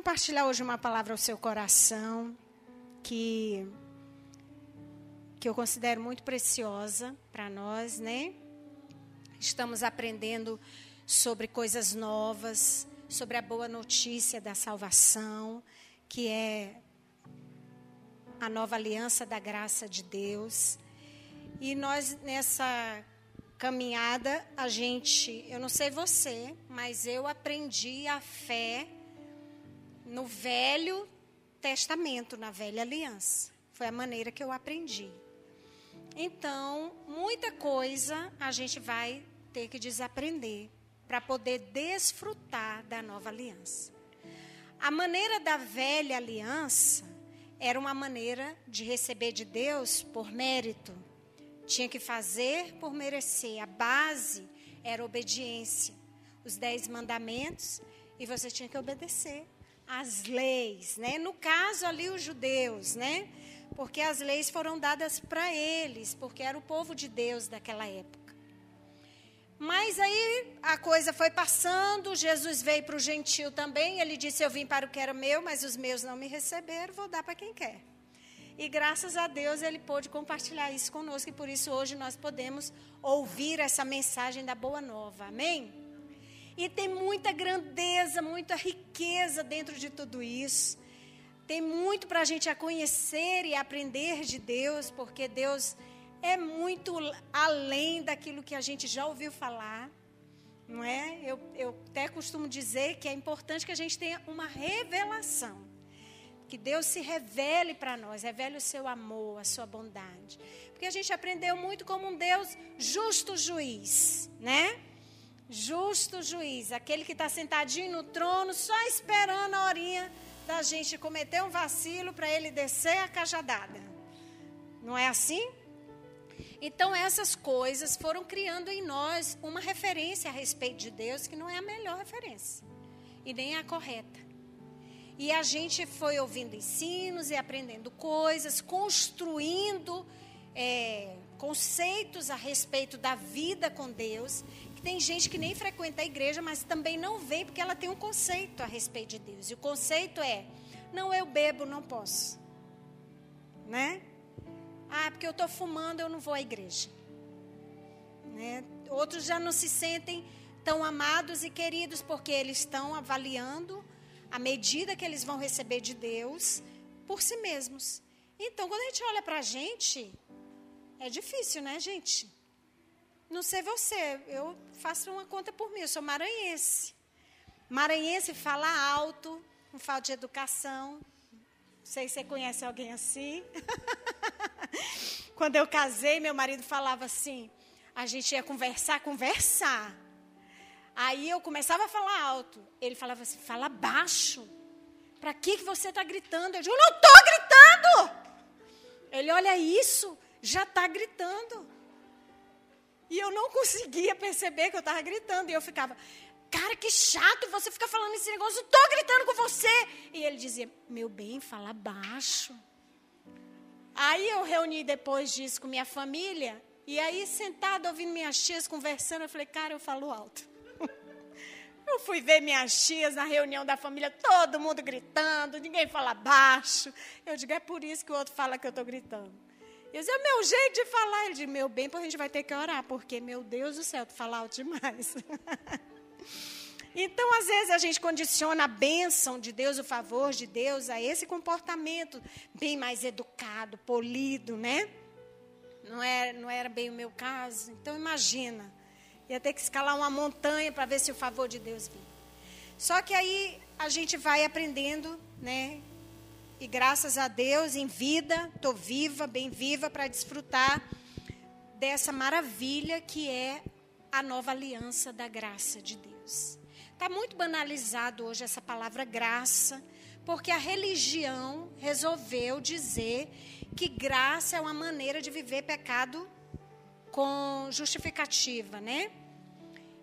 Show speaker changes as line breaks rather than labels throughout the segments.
compartilhar hoje uma palavra ao seu coração que que eu considero muito preciosa para nós, né? Estamos aprendendo sobre coisas novas, sobre a boa notícia da salvação, que é a nova aliança da graça de Deus. E nós nessa caminhada, a gente, eu não sei você, mas eu aprendi a fé no Velho Testamento, na Velha Aliança. Foi a maneira que eu aprendi. Então, muita coisa a gente vai ter que desaprender para poder desfrutar da nova aliança. A maneira da velha aliança era uma maneira de receber de Deus por mérito. Tinha que fazer por merecer. A base era obediência. Os dez mandamentos e você tinha que obedecer as leis, né? No caso ali os judeus, né? Porque as leis foram dadas para eles, porque era o povo de Deus daquela época. Mas aí a coisa foi passando, Jesus veio para o gentil também, ele disse: Eu vim para o que era meu, mas os meus não me receberam, vou dar para quem quer. E graças a Deus ele pôde compartilhar isso conosco, e por isso hoje nós podemos ouvir essa mensagem da Boa Nova. Amém? E tem muita grandeza, muita riqueza dentro de tudo isso. Tem muito para a gente a conhecer e aprender de Deus, porque Deus é muito além daquilo que a gente já ouviu falar. Não é? Eu, eu até costumo dizer que é importante que a gente tenha uma revelação. Que Deus se revele para nós, revele o seu amor, a sua bondade. Porque a gente aprendeu muito como um Deus justo juiz, né? Justo juiz, aquele que está sentadinho no trono, só esperando a horinha da gente cometer um vacilo para ele descer a cajadada. Não é assim? Então, essas coisas foram criando em nós uma referência a respeito de Deus que não é a melhor referência e nem a correta. E a gente foi ouvindo ensinos e aprendendo coisas, construindo é, conceitos a respeito da vida com Deus tem gente que nem frequenta a igreja, mas também não vem porque ela tem um conceito a respeito de Deus. E o conceito é: não, eu bebo, não posso. Né? Ah, porque eu estou fumando, eu não vou à igreja. Né? Outros já não se sentem tão amados e queridos porque eles estão avaliando a medida que eles vão receber de Deus por si mesmos. Então, quando a gente olha para a gente, é difícil, né, gente? Não sei você, eu faço uma conta por mim, eu sou maranhense. Maranhense fala alto, com falta de educação. Não sei se você conhece alguém assim. Quando eu casei, meu marido falava assim: a gente ia conversar, conversar. Aí eu começava a falar alto. Ele falava assim: fala baixo. Para que, que você está gritando? Eu digo: não estou gritando. Ele olha isso, já está gritando. E eu não conseguia perceber que eu estava gritando. E eu ficava, cara, que chato você ficar falando esse negócio. Estou gritando com você. E ele dizia, meu bem, fala baixo. Aí eu reuni depois disso com minha família. E aí, sentada, ouvindo minhas tias conversando, eu falei, cara, eu falo alto. Eu fui ver minhas tias na reunião da família, todo mundo gritando, ninguém fala baixo. Eu digo, é por isso que o outro fala que eu estou gritando. Eu é meu jeito de falar. Ele disse, meu bem, pois a gente vai ter que orar, porque, meu Deus do céu, tu fala alto demais. então, às vezes, a gente condiciona a bênção de Deus, o favor de Deus, a esse comportamento bem mais educado, polido, né? Não era, não era bem o meu caso. Então, imagina. Ia ter que escalar uma montanha para ver se o favor de Deus vinha. Só que aí a gente vai aprendendo, né? E graças a Deus, em vida, estou viva, bem viva, para desfrutar dessa maravilha que é a nova aliança da graça de Deus. Está muito banalizado hoje essa palavra graça, porque a religião resolveu dizer que graça é uma maneira de viver pecado com justificativa, né?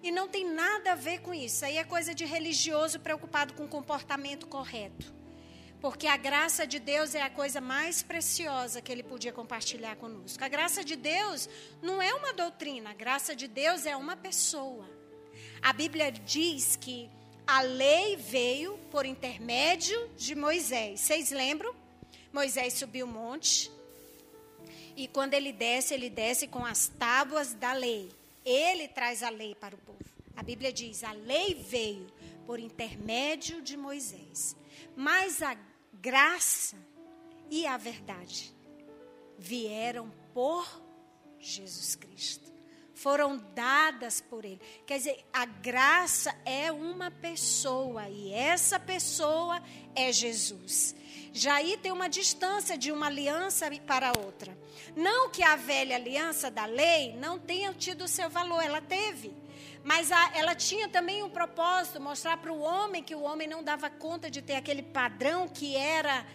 E não tem nada a ver com isso. Aí é coisa de religioso preocupado com o comportamento correto. Porque a graça de Deus é a coisa mais preciosa que ele podia compartilhar conosco. A graça de Deus não é uma doutrina, a graça de Deus é uma pessoa. A Bíblia diz que a lei veio por intermédio de Moisés. Vocês lembram? Moisés subiu o monte. E quando ele desce, ele desce com as tábuas da lei. Ele traz a lei para o povo. A Bíblia diz: a lei veio por intermédio de Moisés. Mas a graça e a verdade vieram por Jesus Cristo. Foram dadas por Ele. Quer dizer, a graça é uma pessoa e essa pessoa é Jesus. Já aí tem uma distância de uma aliança para outra. Não que a velha aliança da lei não tenha tido o seu valor, ela teve. Mas a, ela tinha também um propósito, mostrar para o homem que o homem não dava conta de ter aquele padrão que era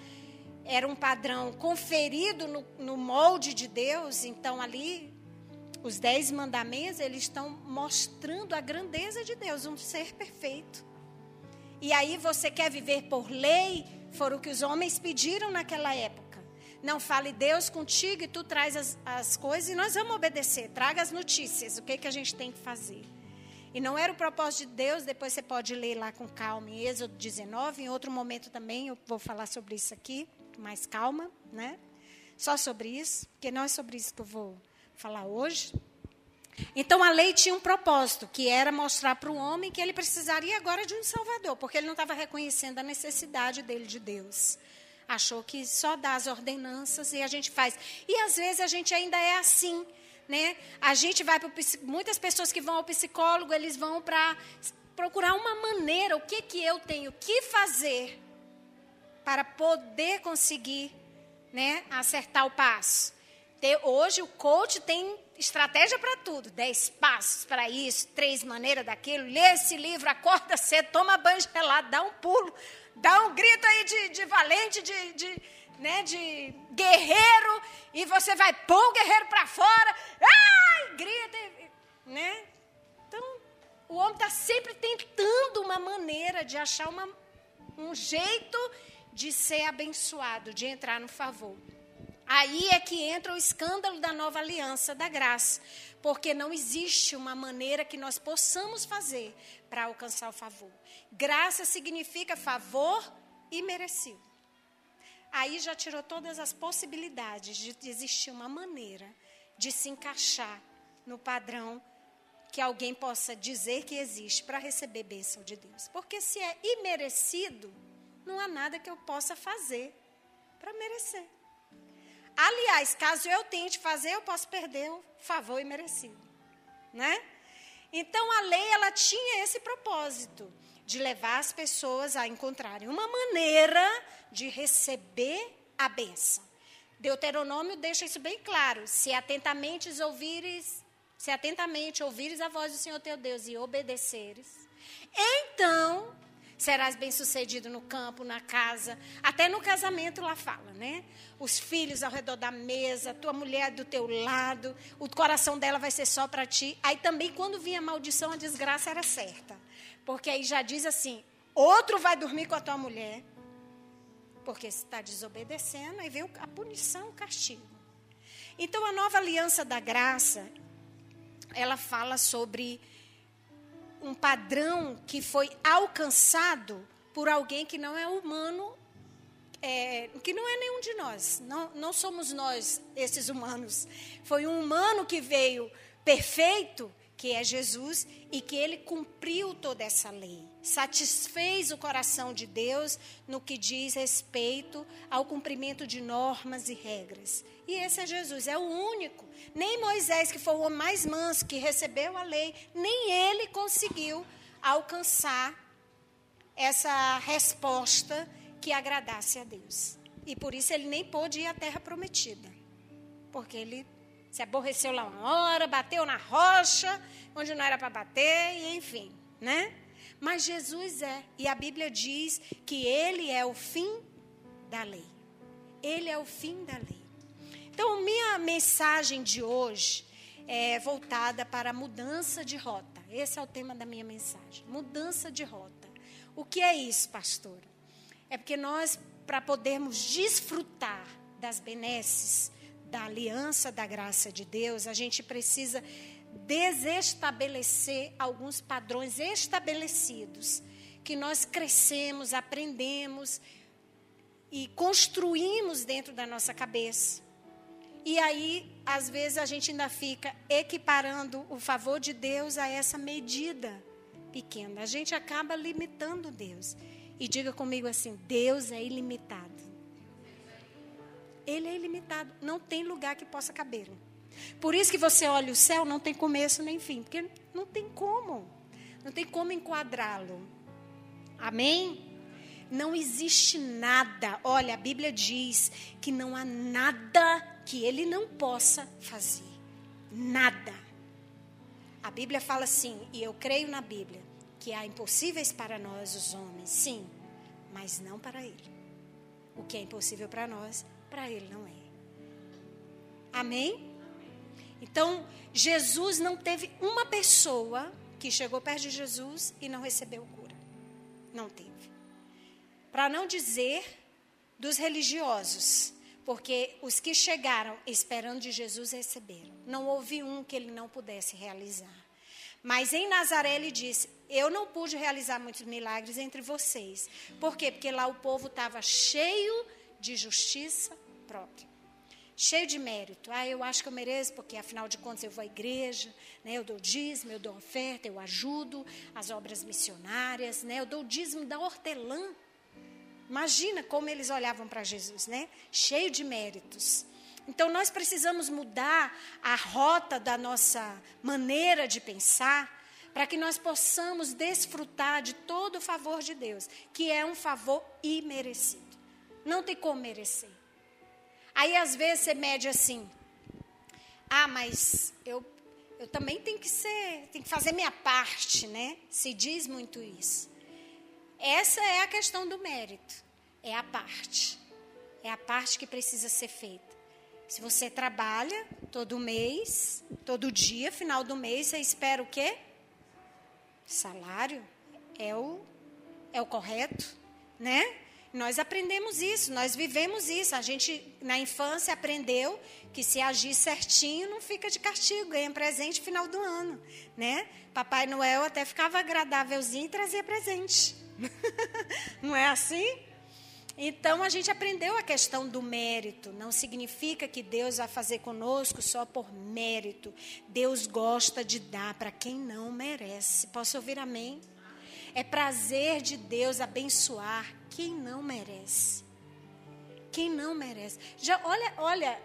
era um padrão conferido no, no molde de Deus. Então ali os dez mandamentos eles estão mostrando a grandeza de Deus, um ser perfeito. E aí você quer viver por lei? Foram o que os homens pediram naquela época. Não fale Deus contigo e tu traz as, as coisas e nós vamos obedecer. Traga as notícias, o que, que a gente tem que fazer. E não era o propósito de Deus, depois você pode ler lá com calma em Êxodo 19, em outro momento também eu vou falar sobre isso aqui, mais calma, né? Só sobre isso, porque não é sobre isso que eu vou falar hoje. Então a lei tinha um propósito, que era mostrar para o homem que ele precisaria agora de um Salvador, porque ele não estava reconhecendo a necessidade dele de Deus. Achou que só dá as ordenanças e a gente faz. E às vezes a gente ainda é assim né? A gente vai para muitas pessoas que vão ao psicólogo, eles vão para procurar uma maneira, o que que eu tenho que fazer para poder conseguir, né, acertar o passo. Hoje o coach tem estratégia para tudo, dez passos para isso, três maneiras daquilo. Lê esse livro, acorda cedo, toma banho gelado, dá um pulo, dá um grito aí de, de valente, de, de né, de guerreiro, e você vai pôr o guerreiro para fora, ai, grita, né? Então, o homem está sempre tentando uma maneira de achar uma, um jeito de ser abençoado, de entrar no favor. Aí é que entra o escândalo da nova aliança da graça, porque não existe uma maneira que nós possamos fazer para alcançar o favor. Graça significa favor e merecido aí já tirou todas as possibilidades de existir uma maneira de se encaixar no padrão que alguém possa dizer que existe para receber bênção de Deus. Porque se é imerecido, não há nada que eu possa fazer para merecer. Aliás, caso eu tente fazer, eu posso perder o favor imerecido, né? Então a lei ela tinha esse propósito de levar as pessoas a encontrarem uma maneira de receber a bênção. Deuteronômio deixa isso bem claro. Se atentamente ouvires, se atentamente ouvires a voz do Senhor teu Deus e obedeceres, então serás bem-sucedido no campo, na casa, até no casamento lá fala, né? Os filhos ao redor da mesa, tua mulher do teu lado, o coração dela vai ser só para ti. Aí também quando vinha a maldição, a desgraça era certa. Porque aí já diz assim: outro vai dormir com a tua mulher, porque está desobedecendo, aí vem a punição, o castigo. Então a nova aliança da graça, ela fala sobre um padrão que foi alcançado por alguém que não é humano, é, que não é nenhum de nós, não, não somos nós esses humanos. Foi um humano que veio perfeito que é Jesus, e que ele cumpriu toda essa lei. Satisfez o coração de Deus no que diz respeito ao cumprimento de normas e regras. E esse é Jesus, é o único. Nem Moisés, que foi o homem mais manso, que recebeu a lei, nem ele conseguiu alcançar essa resposta que agradasse a Deus. E por isso ele nem pôde ir à terra prometida. Porque ele se aborreceu lá uma hora, bateu na rocha, onde não era para bater, e enfim, né? Mas Jesus é, e a Bíblia diz que ele é o fim da lei. Ele é o fim da lei. Então, minha mensagem de hoje é voltada para a mudança de rota. Esse é o tema da minha mensagem. Mudança de rota. O que é isso, pastora? É porque nós, para podermos desfrutar das benesses da aliança da graça de Deus, a gente precisa desestabelecer alguns padrões estabelecidos que nós crescemos, aprendemos e construímos dentro da nossa cabeça. E aí, às vezes, a gente ainda fica equiparando o favor de Deus a essa medida pequena. A gente acaba limitando Deus. E diga comigo assim: Deus é ilimitado. Ele é ilimitado. Não tem lugar que possa caber. Por isso que você olha o céu, não tem começo nem fim. Porque não tem como. Não tem como enquadrá-lo. Amém? Não existe nada. Olha, a Bíblia diz que não há nada que ele não possa fazer. Nada. A Bíblia fala assim, e eu creio na Bíblia, que há impossíveis para nós, os homens, sim, mas não para ele. O que é impossível para nós, para ele não é. Amém? Então, Jesus não teve uma pessoa que chegou perto de Jesus e não recebeu cura. Não teve. Para não dizer dos religiosos, porque os que chegaram esperando de Jesus receberam. Não houve um que ele não pudesse realizar. Mas em Nazaré ele disse: Eu não pude realizar muitos milagres entre vocês. Por quê? Porque lá o povo estava cheio de justiça própria. Cheio de mérito. Ah, eu acho que eu mereço, porque afinal de contas eu vou à igreja, né? eu dou dízimo, eu dou oferta, eu ajudo as obras missionárias, né? eu dou dízimo da hortelã. Imagina como eles olhavam para Jesus, né? Cheio de méritos. Então nós precisamos mudar a rota da nossa maneira de pensar para que nós possamos desfrutar de todo o favor de Deus, que é um favor imerecido. Não tem como merecer. Aí às vezes você mede assim: "Ah, mas eu eu também tenho que ser, tenho que fazer minha parte, né? Se diz muito isso. Essa é a questão do mérito. É a parte. É a parte que precisa ser feita. Se você trabalha todo mês, todo dia, final do mês, você espera o quê? Salário é o é o correto, né? Nós aprendemos isso, nós vivemos isso. A gente na infância aprendeu que se agir certinho não fica de castigo, ganha presente no final do ano, né? Papai Noel até ficava agradávelzinho e trazia presente. Não é assim? Então a gente aprendeu a questão do mérito. Não significa que Deus vai fazer conosco só por mérito. Deus gosta de dar para quem não merece. Posso ouvir amém? É prazer de Deus abençoar quem não merece. Quem não merece. Já olha, olha,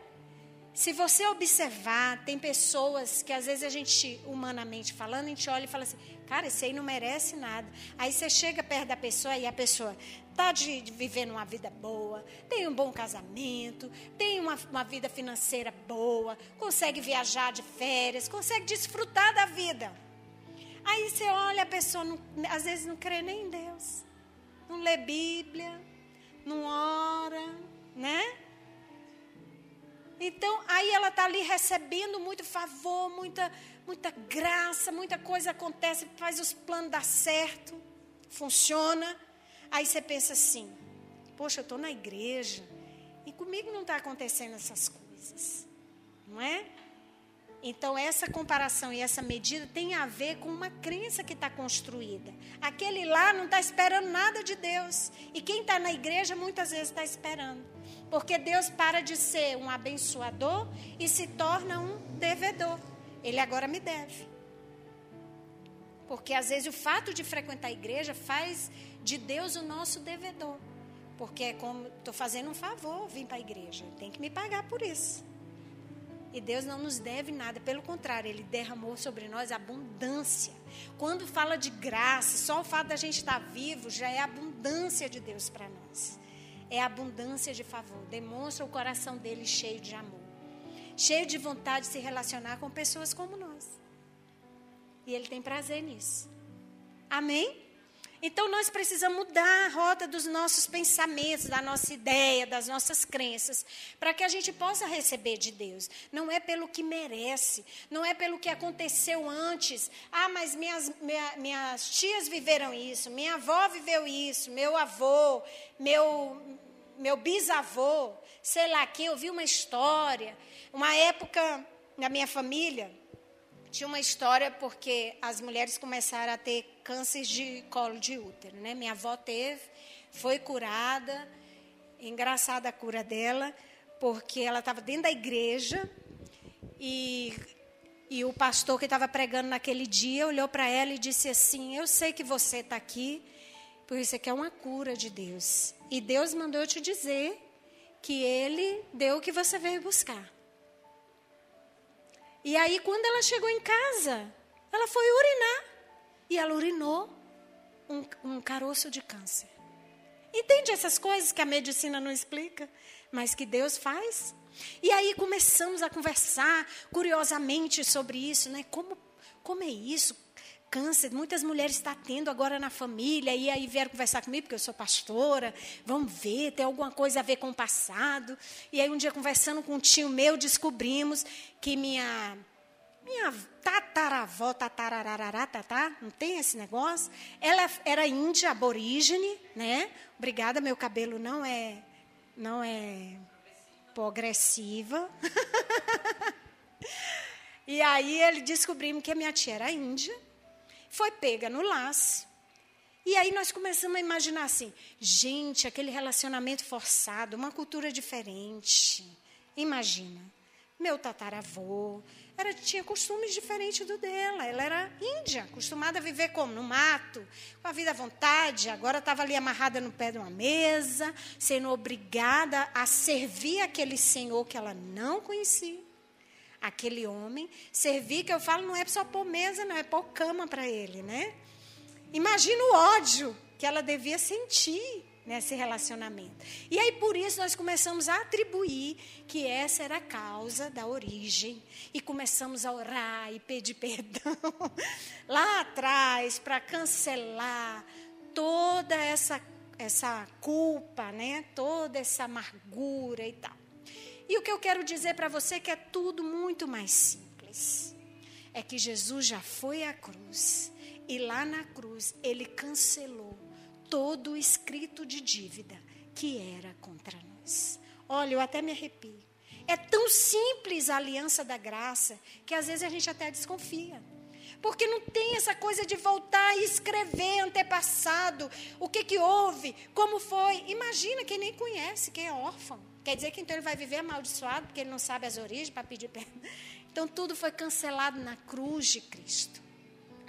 se você observar, tem pessoas que às vezes a gente, humanamente falando, a gente olha e fala assim: Cara, esse aí não merece nada. Aí você chega perto da pessoa e a pessoa está de, de vivendo uma vida boa, tem um bom casamento, tem uma, uma vida financeira boa, consegue viajar de férias, consegue desfrutar da vida. Aí você olha, a pessoa não, às vezes não crê nem em Deus, não lê Bíblia, não ora, né? Então, aí ela está ali recebendo muito favor, muita, muita graça, muita coisa acontece, faz os planos dar certo, funciona. Aí você pensa assim: poxa, eu estou na igreja e comigo não está acontecendo essas coisas, não é? Então, essa comparação e essa medida tem a ver com uma crença que está construída. Aquele lá não está esperando nada de Deus. E quem está na igreja muitas vezes está esperando. Porque Deus para de ser um abençoador e se torna um devedor. Ele agora me deve. Porque às vezes o fato de frequentar a igreja faz de Deus o nosso devedor. Porque é como estou fazendo um favor, vim para a igreja. Tem que me pagar por isso. E Deus não nos deve nada, pelo contrário, Ele derramou sobre nós abundância. Quando fala de graça, só o fato da gente estar vivo já é abundância de Deus para nós é abundância de favor. Demonstra o coração dele cheio de amor, cheio de vontade de se relacionar com pessoas como nós. E ele tem prazer nisso. Amém? Então nós precisamos mudar a rota dos nossos pensamentos, da nossa ideia, das nossas crenças, para que a gente possa receber de Deus. Não é pelo que merece, não é pelo que aconteceu antes. Ah, mas minhas, minha, minhas tias viveram isso, minha avó viveu isso, meu avô, meu, meu bisavô, sei lá, que eu vi uma história. Uma época na minha família, tinha uma história porque as mulheres começaram a ter câncer de colo de útero, né? Minha avó teve, foi curada, engraçada a cura dela, porque ela estava dentro da igreja e, e o pastor que estava pregando naquele dia olhou para ela e disse assim: Eu sei que você está aqui, por isso aqui é uma cura de Deus. E Deus mandou eu te dizer que Ele deu o que você veio buscar. E aí, quando ela chegou em casa, ela foi urinar. E ela urinou um, um caroço de câncer. Entende essas coisas que a medicina não explica, mas que Deus faz? E aí começamos a conversar curiosamente sobre isso, né? Como, como é isso? Câncer, muitas mulheres estão tendo agora na família, e aí vieram conversar comigo, porque eu sou pastora, vamos ver, tem alguma coisa a ver com o passado. E aí um dia conversando com um tio meu, descobrimos que minha minha tataravó, tatarararará, tatá, não tem esse negócio? Ela era índia, aborígene, né? Obrigada, meu cabelo não é não é progressiva. e aí ele descobrimos que a minha tia era índia foi pega no laço. E aí nós começamos a imaginar assim, gente, aquele relacionamento forçado, uma cultura diferente. Imagina, meu tataravô era, tinha costumes diferentes do dela. Ela era índia, acostumada a viver como? No mato, com a vida à vontade. Agora estava ali amarrada no pé de uma mesa, sendo obrigada a servir aquele senhor que ela não conhecia aquele homem. Servir, que eu falo, não é só pôr mesa, não, é pôr cama para ele, né? Imagina o ódio que ela devia sentir nesse relacionamento. E aí, por isso, nós começamos a atribuir que essa era a causa da origem. E começamos a orar e pedir perdão lá atrás para cancelar toda essa, essa culpa, né? toda essa amargura e tal. E o que eu quero dizer para você é que é tudo muito mais simples. É que Jesus já foi à cruz e lá na cruz ele cancelou todo o escrito de dívida que era contra nós. Olha, eu até me arrepio. É tão simples a aliança da graça que às vezes a gente até desconfia. Porque não tem essa coisa de voltar e escrever antepassado, o que, que houve, como foi. Imagina quem nem conhece, quem é órfão. Quer dizer que então ele vai viver amaldiçoado porque ele não sabe as origens para pedir perdão. Então tudo foi cancelado na cruz de Cristo.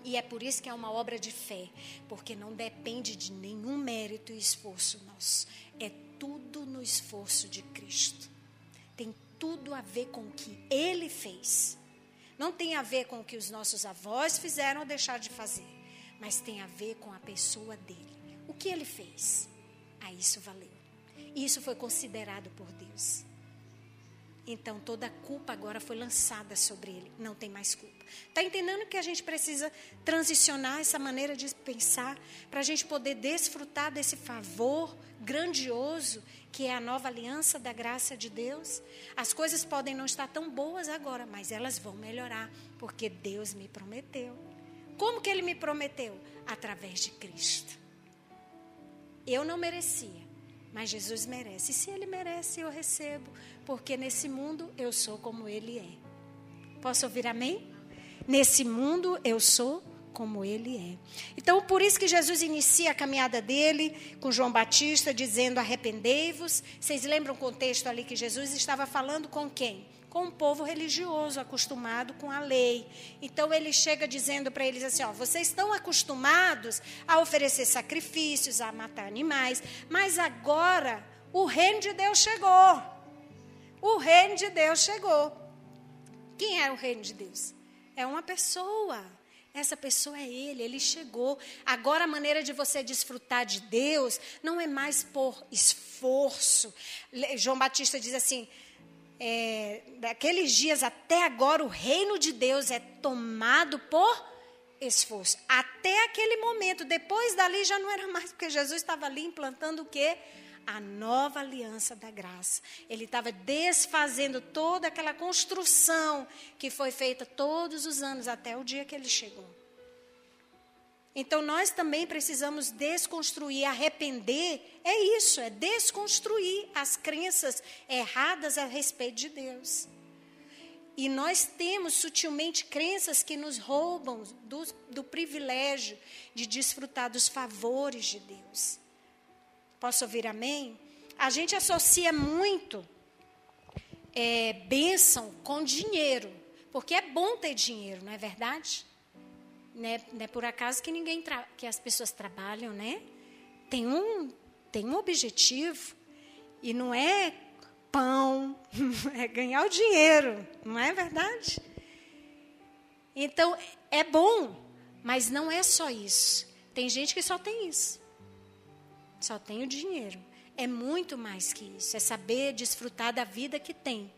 E é por isso que é uma obra de fé, porque não depende de nenhum mérito e esforço nosso. É tudo no esforço de Cristo. Tem tudo a ver com o que ele fez. Não tem a ver com o que os nossos avós fizeram ou deixaram de fazer, mas tem a ver com a pessoa dele. O que ele fez? A isso valeu. Isso foi considerado por Deus. Então toda a culpa agora foi lançada sobre ele. Não tem mais culpa. Está entendendo que a gente precisa transicionar essa maneira de pensar para a gente poder desfrutar desse favor grandioso que é a nova aliança da graça de Deus? As coisas podem não estar tão boas agora, mas elas vão melhorar, porque Deus me prometeu. Como que ele me prometeu? Através de Cristo. Eu não merecia, mas Jesus merece. E se ele merece, eu recebo, porque nesse mundo eu sou como ele é. Posso ouvir amém? Nesse mundo eu sou como ele é. Então, por isso que Jesus inicia a caminhada dele com João Batista, dizendo: arrependei-vos. Vocês lembram o contexto ali que Jesus estava falando com quem? Com um povo religioso, acostumado com a lei. Então, ele chega dizendo para eles assim: ó, vocês estão acostumados a oferecer sacrifícios, a matar animais, mas agora o reino de Deus chegou. O reino de Deus chegou. Quem é o reino de Deus? É uma pessoa. Essa pessoa é Ele, Ele chegou. Agora a maneira de você desfrutar de Deus não é mais por esforço. João Batista diz assim: é, daqueles dias até agora o reino de Deus é tomado por esforço. Até aquele momento, depois dali já não era mais, porque Jesus estava ali implantando o quê? A nova aliança da graça. Ele estava desfazendo toda aquela construção que foi feita todos os anos até o dia que ele chegou. Então nós também precisamos desconstruir, arrepender, é isso, é desconstruir as crenças erradas a respeito de Deus. E nós temos sutilmente crenças que nos roubam do, do privilégio de desfrutar dos favores de Deus. Posso ouvir amém? A gente associa muito é, bênção com dinheiro, porque é bom ter dinheiro, não é verdade? Não é, não é por acaso que ninguém que as pessoas trabalham, né? Tem um, tem um objetivo e não é pão, é ganhar o dinheiro, não é verdade? Então, é bom, mas não é só isso. Tem gente que só tem isso. Só tem o dinheiro. É muito mais que isso. É saber desfrutar da vida que tem.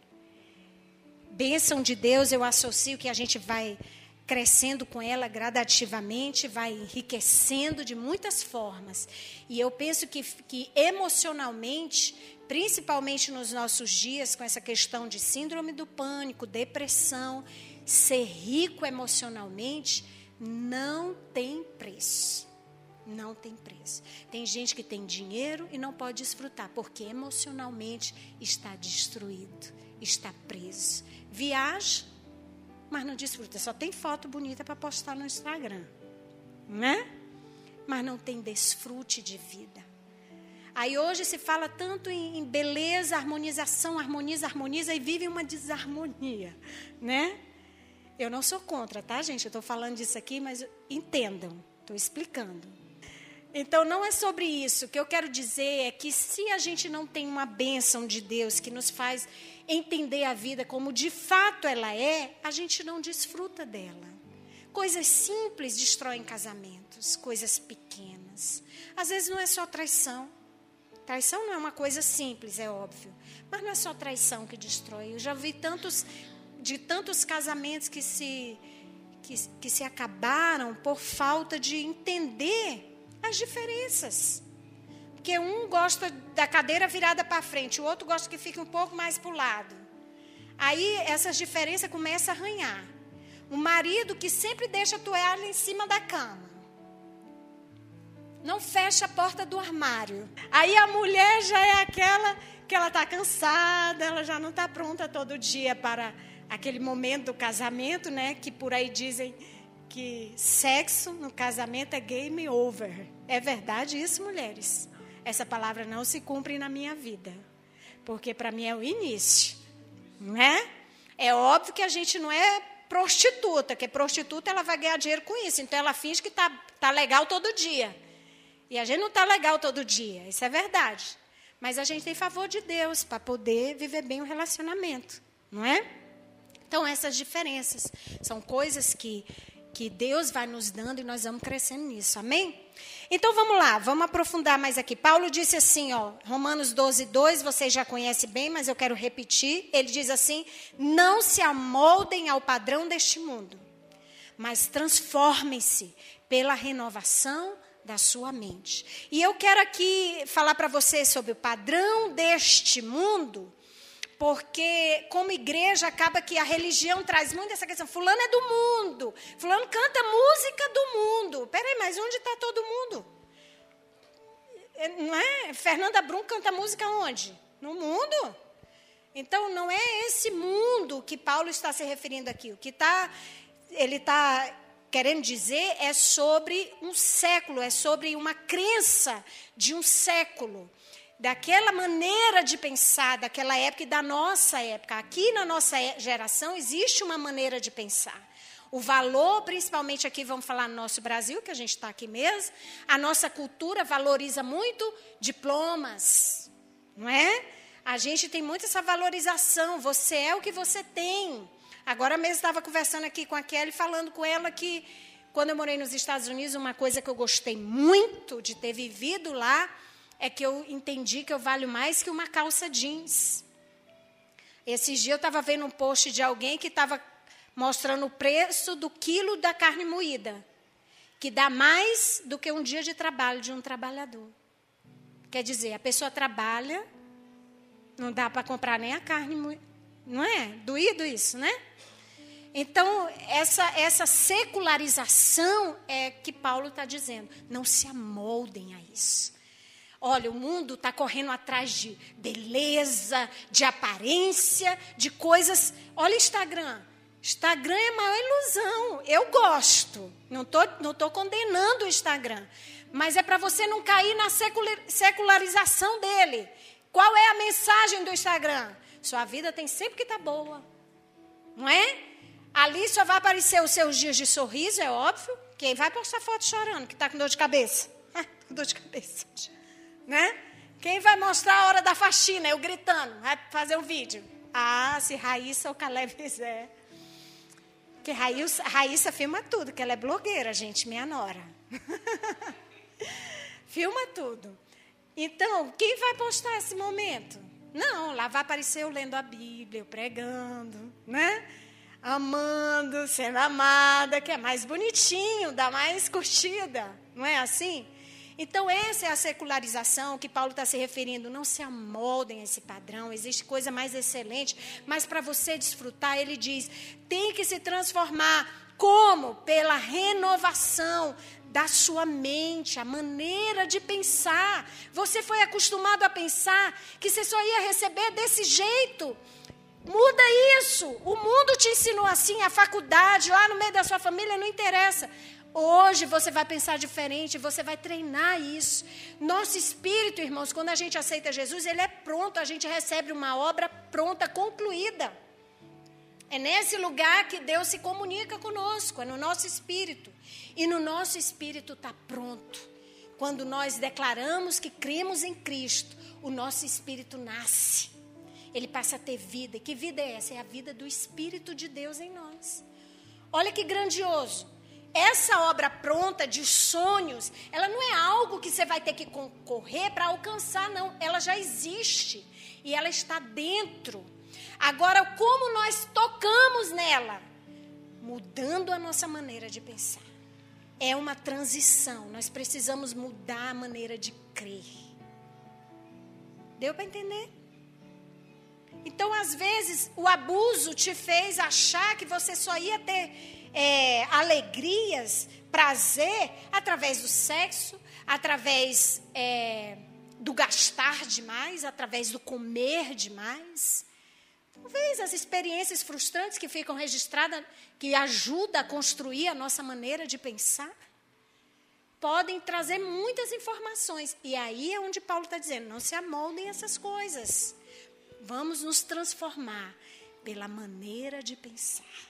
Bênção de Deus, eu associo que a gente vai crescendo com ela gradativamente, vai enriquecendo de muitas formas. E eu penso que, que emocionalmente, principalmente nos nossos dias, com essa questão de síndrome do pânico, depressão, ser rico emocionalmente não tem preço. Não tem preço. Tem gente que tem dinheiro e não pode desfrutar, porque emocionalmente está destruído, está preso. Viaja, mas não desfruta. Só tem foto bonita para postar no Instagram, né? Mas não tem desfrute de vida. Aí hoje se fala tanto em, beleza, harmonização, harmoniza, harmoniza e vive uma desarmonia, né? Eu não sou contra, tá, gente? Eu estou falando disso aqui, mas entendam, estou explicando. Então, não é sobre isso. O que eu quero dizer é que se a gente não tem uma bênção de Deus que nos faz entender a vida como de fato ela é, a gente não desfruta dela. Coisas simples destroem casamentos, coisas pequenas. Às vezes não é só traição. Traição não é uma coisa simples, é óbvio. Mas não é só traição que destrói. Eu já vi tantos, de tantos casamentos que se, que, que se acabaram por falta de entender as diferenças. Porque um gosta da cadeira virada para frente, o outro gosta que fique um pouco mais para o lado. Aí essas diferenças começam a arranhar. O marido que sempre deixa a toalha em cima da cama. Não fecha a porta do armário. Aí a mulher já é aquela que ela está cansada, ela já não está pronta todo dia para aquele momento do casamento, né? Que por aí dizem que sexo no casamento é game over. É verdade isso, mulheres? essa palavra não se cumpre na minha vida. Porque para mim é o início. Não é? Óbvio que a gente não é prostituta, que prostituta ela vai ganhar dinheiro com isso. Então ela finge que está tá legal todo dia. E a gente não está legal todo dia, isso é verdade. Mas a gente tem favor de Deus para poder viver bem o relacionamento, não é? Então essas diferenças são coisas que, que Deus vai nos dando e nós vamos crescendo nisso, amém? Então vamos lá, vamos aprofundar mais aqui. Paulo disse assim, ó, Romanos 12, 2, vocês já conhecem bem, mas eu quero repetir. Ele diz assim: não se amoldem ao padrão deste mundo, mas transformem-se pela renovação da sua mente. E eu quero aqui falar para vocês sobre o padrão deste mundo porque como igreja acaba que a religião traz muito essa questão. Fulano é do mundo, fulano canta música do mundo. Peraí, mas onde está todo mundo? É, não é? Fernanda Brum canta música onde? No mundo. Então não é esse mundo que Paulo está se referindo aqui. O que está, ele está querendo dizer é sobre um século, é sobre uma crença de um século daquela maneira de pensar daquela época e da nossa época. Aqui na nossa geração existe uma maneira de pensar. O valor, principalmente aqui, vamos falar no nosso Brasil, que a gente está aqui mesmo, a nossa cultura valoriza muito diplomas, não é? A gente tem muito essa valorização, você é o que você tem. Agora mesmo estava conversando aqui com a Kelly, falando com ela que, quando eu morei nos Estados Unidos, uma coisa que eu gostei muito de ter vivido lá é que eu entendi que eu valho mais que uma calça jeans. Esses dias eu estava vendo um post de alguém que estava mostrando o preço do quilo da carne moída, que dá mais do que um dia de trabalho de um trabalhador. Quer dizer, a pessoa trabalha, não dá para comprar nem a carne moída. Não é? Doído isso, né? Então, essa, essa secularização é que Paulo está dizendo. Não se amoldem a isso. Olha, o mundo está correndo atrás de beleza, de aparência, de coisas. Olha o Instagram. Instagram é a maior ilusão. Eu gosto. Não estou não tô condenando o Instagram. Mas é para você não cair na secularização dele. Qual é a mensagem do Instagram? Sua vida tem sempre que estar tá boa. Não é? Ali só vai aparecer os seus dias de sorriso, é óbvio. Quem vai postar foto chorando, que está com dor de cabeça? com dor de cabeça. Né? Quem vai mostrar a hora da faxina? Eu gritando, vai fazer um vídeo. Ah, se Raíssa ou Caleb fizer. Porque Raíssa, Raíssa filma tudo, que ela é blogueira, gente, minha nora. filma tudo. Então, quem vai postar esse momento? Não, lá vai aparecer eu lendo a Bíblia, eu pregando, né? Amando, sendo amada, que é mais bonitinho, dá mais curtida, não é assim? Então, essa é a secularização que Paulo está se referindo. Não se amoldem a esse padrão, existe coisa mais excelente, mas para você desfrutar, ele diz: tem que se transformar. Como? Pela renovação da sua mente, a maneira de pensar. Você foi acostumado a pensar que você só ia receber desse jeito. Muda isso. O mundo te ensinou assim, a faculdade, lá no meio da sua família, não interessa. Hoje você vai pensar diferente, você vai treinar isso. Nosso espírito, irmãos, quando a gente aceita Jesus, ele é pronto, a gente recebe uma obra pronta, concluída. É nesse lugar que Deus se comunica conosco, é no nosso espírito. E no nosso espírito está pronto. Quando nós declaramos que cremos em Cristo, o nosso espírito nasce. Ele passa a ter vida. E que vida é essa? É a vida do Espírito de Deus em nós. Olha que grandioso essa obra pronta de sonhos, ela não é algo que você vai ter que concorrer para alcançar, não. Ela já existe e ela está dentro. Agora, como nós tocamos nela? Mudando a nossa maneira de pensar. É uma transição. Nós precisamos mudar a maneira de crer. Deu para entender? Então, às vezes, o abuso te fez achar que você só ia ter é, alegrias, prazer, através do sexo, através é, do gastar demais, através do comer demais. Talvez as experiências frustrantes que ficam registradas, que ajudam a construir a nossa maneira de pensar, podem trazer muitas informações. E aí é onde Paulo está dizendo: não se amoldem essas coisas. Vamos nos transformar pela maneira de pensar.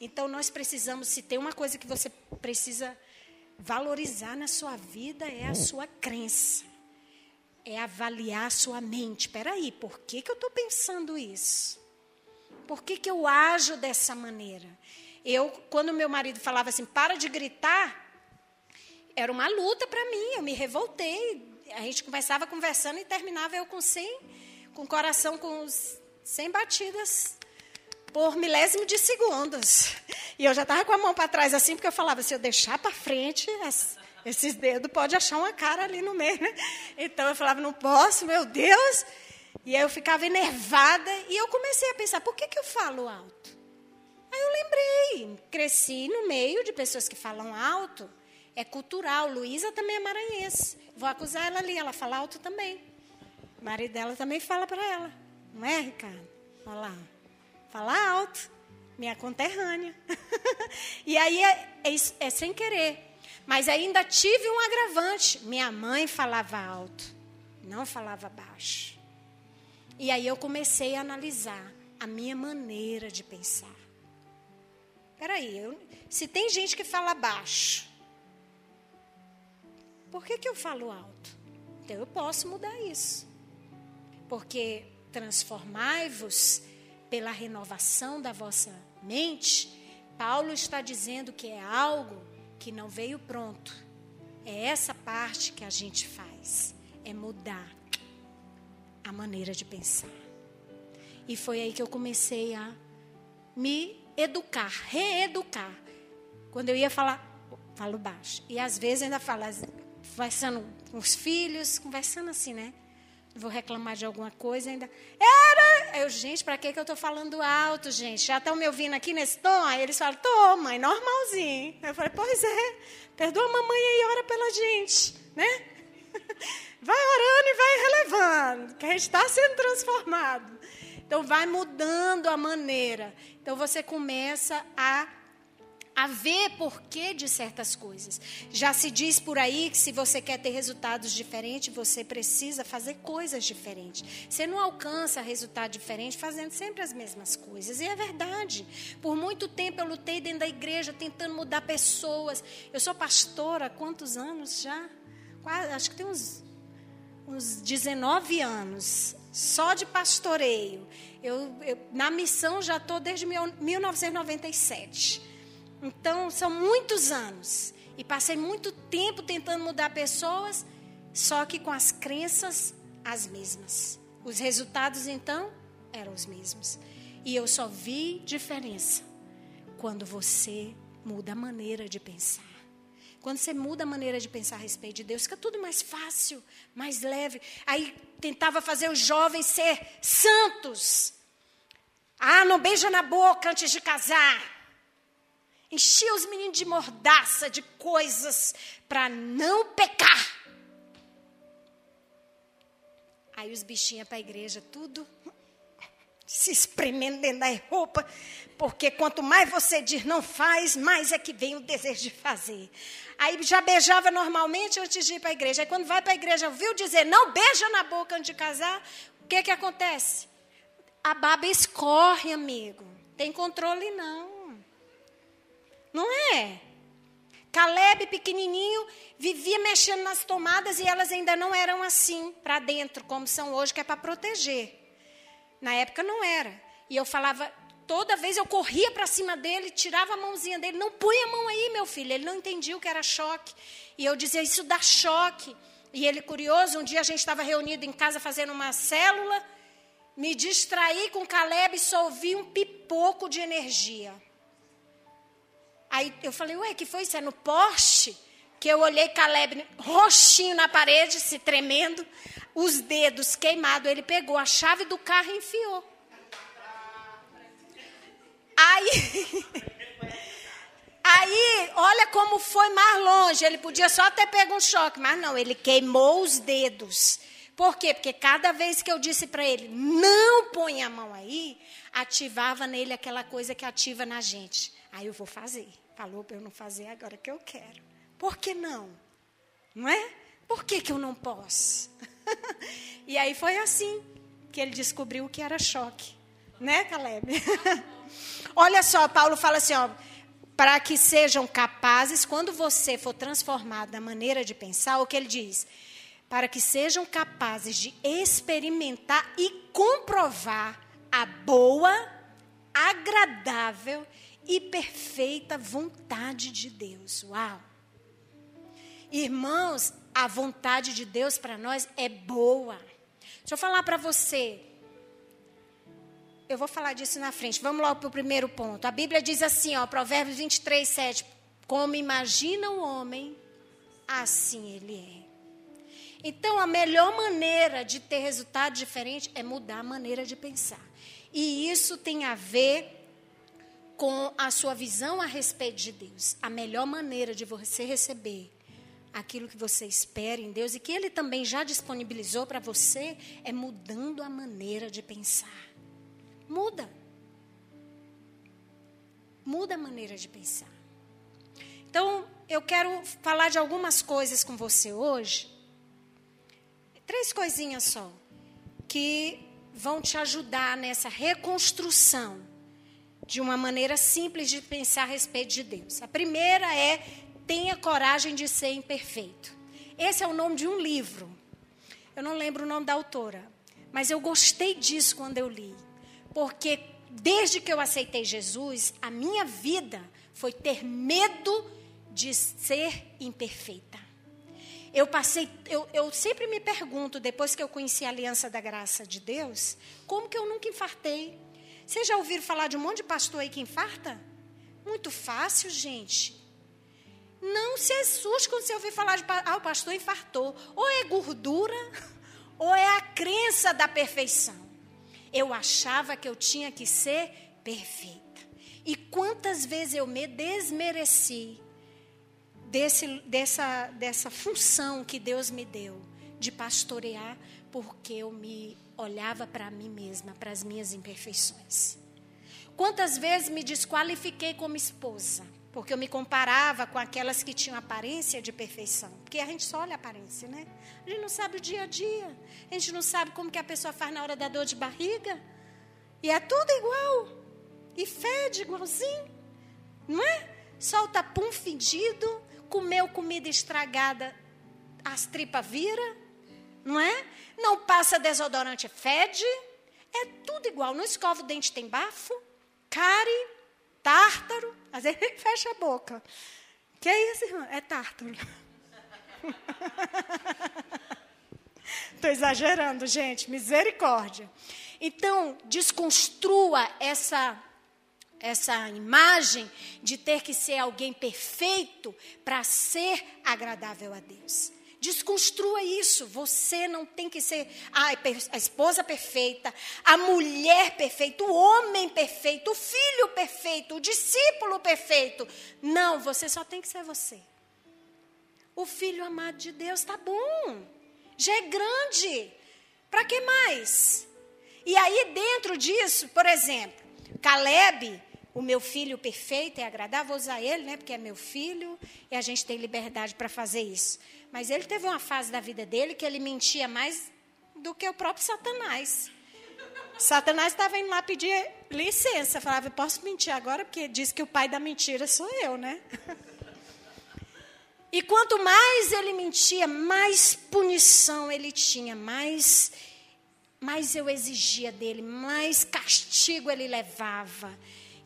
Então nós precisamos, se tem uma coisa que você precisa valorizar na sua vida é a sua crença. É avaliar a sua mente. Espera aí, por que, que eu estou pensando isso? Por que, que eu ajo dessa maneira? Eu, quando meu marido falava assim, para de gritar, era uma luta para mim, eu me revoltei. A gente começava conversando e terminava eu com 100, com o coração com 100 batidas por milésimo de segundos. E eu já estava com a mão para trás assim, porque eu falava, se eu deixar para frente, esses dedos pode achar uma cara ali no meio, né? Então eu falava, não posso, meu Deus. E aí eu ficava enervada e eu comecei a pensar, por que, que eu falo alto? Aí eu lembrei, cresci no meio de pessoas que falam alto, é cultural. Luísa também é maranhense. Vou acusar ela ali, ela fala alto também. O marido dela também fala para ela. Não é, Ricardo? Olha lá. Fala alto, minha conterrânea. e aí é, é, é sem querer. Mas ainda tive um agravante. Minha mãe falava alto, não falava baixo. E aí eu comecei a analisar a minha maneira de pensar. Peraí, eu, se tem gente que fala baixo, por que, que eu falo alto? Então eu posso mudar isso. Porque transformai-vos pela renovação da vossa mente, Paulo está dizendo que é algo que não veio pronto. É essa parte que a gente faz, é mudar a maneira de pensar. E foi aí que eu comecei a me educar, reeducar. Quando eu ia falar, falo baixo. E às vezes ainda falo, conversando com os filhos, conversando assim, né? Vou reclamar de alguma coisa ainda. Era! Eu, gente, para que, que eu estou falando alto, gente? Já estão me ouvindo aqui nesse tom? Aí eles falam, tô, mãe, normalzinho. Eu falei, pois é, perdoa a mamãe e ora pela gente, né? vai orando e vai relevando, que a gente está sendo transformado. Então, vai mudando a maneira. Então, você começa a a ver porquê de certas coisas. Já se diz por aí que se você quer ter resultados diferentes, você precisa fazer coisas diferentes. Você não alcança resultado diferente fazendo sempre as mesmas coisas. E é verdade. Por muito tempo eu lutei dentro da igreja tentando mudar pessoas. Eu sou pastora há quantos anos já? Quase, acho que tem uns, uns 19 anos. Só de pastoreio. Eu, eu na missão já estou desde 1997. Então, são muitos anos. E passei muito tempo tentando mudar pessoas, só que com as crenças as mesmas. Os resultados, então, eram os mesmos. E eu só vi diferença quando você muda a maneira de pensar. Quando você muda a maneira de pensar a respeito de Deus, fica tudo mais fácil, mais leve. Aí tentava fazer os jovens ser santos. Ah, não beija na boca antes de casar enchia os meninos de mordaça, de coisas para não pecar. Aí os bichinhos para a igreja, tudo se espremendo dentro da roupa, porque quanto mais você diz não faz, mais é que vem o desejo de fazer. Aí já beijava normalmente antes de ir para a igreja. Aí quando vai para a igreja, ouviu dizer não beija na boca antes de casar, o que que acontece? A baba escorre, amigo. Tem controle não. Não é? Caleb, pequenininho, vivia mexendo nas tomadas e elas ainda não eram assim, para dentro, como são hoje, que é para proteger. Na época não era. E eu falava, toda vez eu corria para cima dele, tirava a mãozinha dele, não põe a mão aí, meu filho. Ele não entendia o que era choque. E eu dizia, isso dá choque. E ele, curioso, um dia a gente estava reunido em casa fazendo uma célula, me distraí com Caleb e só ouvi um pipoco de energia. Aí eu falei, ué, que foi isso? É no poste? Que eu olhei Caleb roxinho na parede, se tremendo, os dedos queimados. Ele pegou a chave do carro e enfiou. Aí, aí, olha como foi mais longe. Ele podia só ter pego um choque, mas não, ele queimou os dedos. Por quê? Porque cada vez que eu disse para ele, não põe a mão aí, ativava nele aquela coisa que ativa na gente. Aí eu vou fazer. Falou para eu não fazer agora que eu quero. Por que não? Não é? Por que, que eu não posso? e aí foi assim que ele descobriu que era choque. Né, Caleb? Olha só, Paulo fala assim, ó, para que sejam capazes, quando você for transformado na maneira de pensar, o que ele diz? Para que sejam capazes de experimentar e comprovar a boa, agradável e perfeita vontade de Deus. Uau! Irmãos, a vontade de Deus para nós é boa. Deixa eu falar para você. Eu vou falar disso na frente. Vamos logo para o primeiro ponto. A Bíblia diz assim, ó, Provérbios 23, 7. Como imagina o homem, assim ele é. Então, a melhor maneira de ter resultado diferente é mudar a maneira de pensar. E isso tem a ver com a sua visão a respeito de Deus. A melhor maneira de você receber aquilo que você espera em Deus e que Ele também já disponibilizou para você é mudando a maneira de pensar. Muda. Muda a maneira de pensar. Então, eu quero falar de algumas coisas com você hoje. Três coisinhas só. Que vão te ajudar nessa reconstrução de uma maneira simples de pensar a respeito de Deus. A primeira é tenha coragem de ser imperfeito. Esse é o nome de um livro. Eu não lembro o nome da autora, mas eu gostei disso quando eu li, porque desde que eu aceitei Jesus, a minha vida foi ter medo de ser imperfeita. Eu passei, eu, eu sempre me pergunto, depois que eu conheci a aliança da graça de Deus, como que eu nunca infartei? Vocês já ouviram falar de um monte de pastor aí que infarta? Muito fácil, gente. Não se assuste quando você ouvir falar de ah, o pastor infartou. Ou é gordura, ou é a crença da perfeição. Eu achava que eu tinha que ser perfeita. E quantas vezes eu me desmereci desse, dessa, dessa função que Deus me deu de pastorear, porque eu me olhava para mim mesma, para as minhas imperfeições. Quantas vezes me desqualifiquei como esposa, porque eu me comparava com aquelas que tinham aparência de perfeição. Porque a gente só olha a aparência, né? A gente não sabe o dia a dia. A gente não sabe como que a pessoa faz na hora da dor de barriga. E é tudo igual. E fede igualzinho. Não é? Solta pum fedido, comeu comida estragada, as tripas vira, não é? Não passa desodorante, fede. É tudo igual. Não escova o dente, tem bafo, cárie, tártaro. Às vezes fecha a boca. Que é isso, irmão? É tártaro. Estou exagerando, gente. Misericórdia. Então, desconstrua essa essa imagem de ter que ser alguém perfeito para ser agradável a Deus. Desconstrua isso. Você não tem que ser a, a esposa perfeita, a mulher perfeita, o homem perfeito, o filho perfeito, o discípulo perfeito. Não, você só tem que ser você. O filho amado de Deus está bom. Já é grande. Para que mais? E aí, dentro disso, por exemplo, Caleb, o meu filho perfeito, é agradável, vou usar ele, né? Porque é meu filho e a gente tem liberdade para fazer isso. Mas ele teve uma fase da vida dele que ele mentia mais do que o próprio Satanás. Satanás estava indo lá pedir licença. Falava, posso mentir agora? Porque diz que o pai da mentira sou eu, né? E quanto mais ele mentia, mais punição ele tinha, mais, mais eu exigia dele, mais castigo ele levava.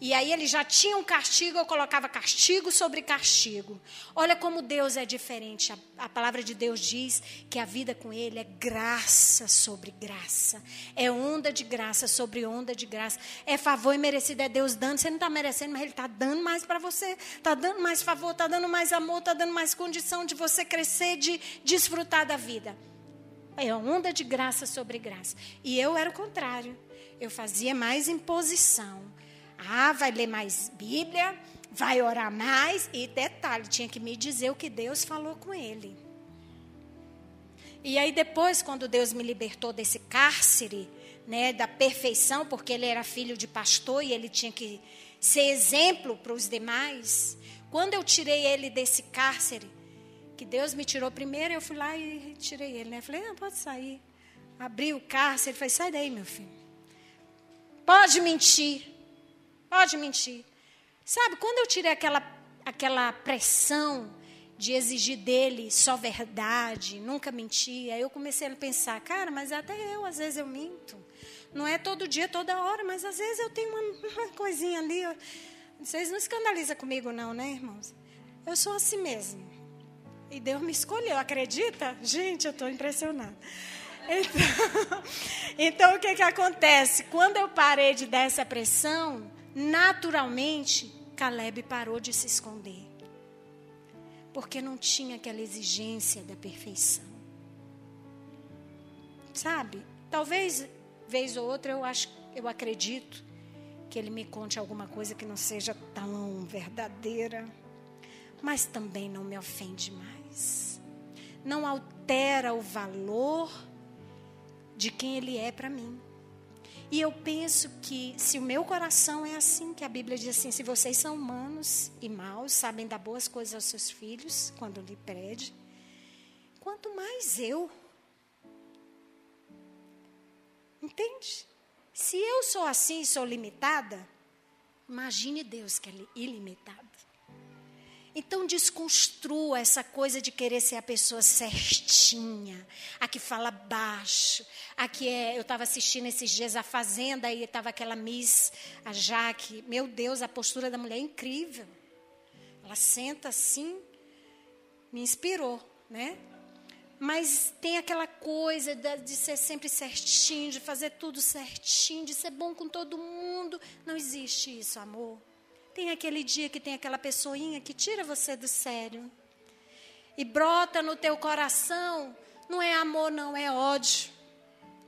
E aí ele já tinha um castigo, eu colocava castigo sobre castigo. Olha como Deus é diferente. A, a, palavra de Deus diz que a vida com Ele é graça sobre graça. É onda de graça sobre onda de graça. É favor e merecido. É Deus dando. Você não está merecendo, mas Ele está dando mais para você. Está dando mais favor, está dando mais amor, está dando mais condição de você crescer, de desfrutar da vida. É onda de graça sobre graça. E eu era o contrário. Eu fazia mais imposição. Ah, vai ler mais Bíblia, vai orar mais. E detalhe, tinha que me dizer o que Deus falou com ele. E aí depois, quando Deus me libertou desse cárcere, né, da perfeição, porque ele era filho de pastor e ele tinha que ser exemplo para os demais. Quando eu tirei ele desse cárcere, que Deus me tirou primeiro, eu fui lá e tirei ele, né? Falei, não, pode sair. Abri o cárcere, ele falou, sai daí, meu filho. Pode mentir. Pode mentir. Sabe, quando eu tirei aquela, aquela pressão de exigir dele só verdade, nunca mentir, aí eu comecei a pensar, cara, mas até eu, às vezes eu minto. Não é todo dia, toda hora, mas às vezes eu tenho uma, uma coisinha ali. Vocês não escandalizam comigo, não, né, irmãos? Eu sou assim mesmo. E Deus me escolheu, acredita? Gente, eu estou impressionada. Então, então, o que, que acontece? Quando eu parei de dar essa pressão, naturalmente, Caleb parou de se esconder. Porque não tinha aquela exigência da perfeição. Sabe? Talvez, vez ou outra, eu, acho, eu acredito que ele me conte alguma coisa que não seja tão verdadeira. Mas também não me ofende mais. Não altera o valor de quem ele é para mim. E eu penso que se o meu coração é assim, que a Bíblia diz assim: se vocês são humanos e maus, sabem dar boas coisas aos seus filhos quando lhe pede, quanto mais eu. Entende? Se eu sou assim, sou limitada, imagine Deus que é ilimitado. Então desconstrua essa coisa de querer ser a pessoa certinha, a que fala baixo, a que é. Eu estava assistindo esses dias a Fazenda e estava aquela Miss, a Jaque. Meu Deus, a postura da mulher é incrível. Ela senta assim, me inspirou, né? Mas tem aquela coisa de ser sempre certinho, de fazer tudo certinho, de ser bom com todo mundo. Não existe isso, amor. Tem aquele dia que tem aquela pessoinha que tira você do sério. E brota no teu coração, não é amor, não, é ódio.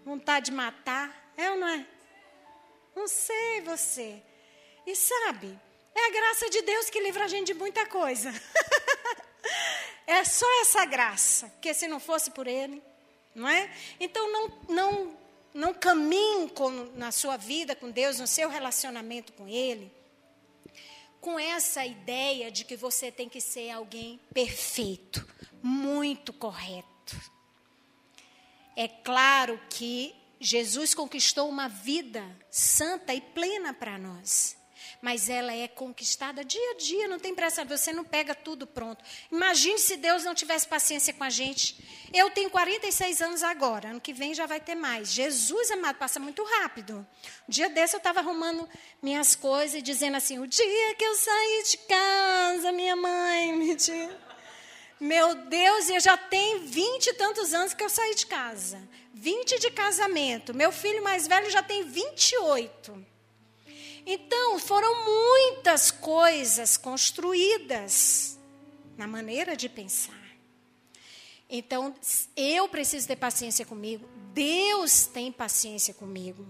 Vontade de matar, é ou não é? Não sei você. E sabe, é a graça de Deus que livra a gente de muita coisa. É só essa graça, porque se não fosse por Ele, não é? Então não, não, não caminhe com, na sua vida com Deus, no seu relacionamento com Ele, com essa ideia de que você tem que ser alguém perfeito, muito correto. É claro que Jesus conquistou uma vida santa e plena para nós mas ela é conquistada dia a dia, não tem pressa, você não pega tudo pronto. Imagine se Deus não tivesse paciência com a gente. Eu tenho 46 anos agora, ano que vem já vai ter mais. Jesus amado, passa muito rápido. Um dia desse eu estava arrumando minhas coisas e dizendo assim: o dia que eu saí de casa, minha mãe me disse. Meu Deus, eu já tenho vinte e tantos anos que eu saí de casa. 20 de casamento. Meu filho mais velho já tem 28. Então, foram muitas coisas construídas na maneira de pensar. Então, eu preciso ter paciência comigo, Deus tem paciência comigo.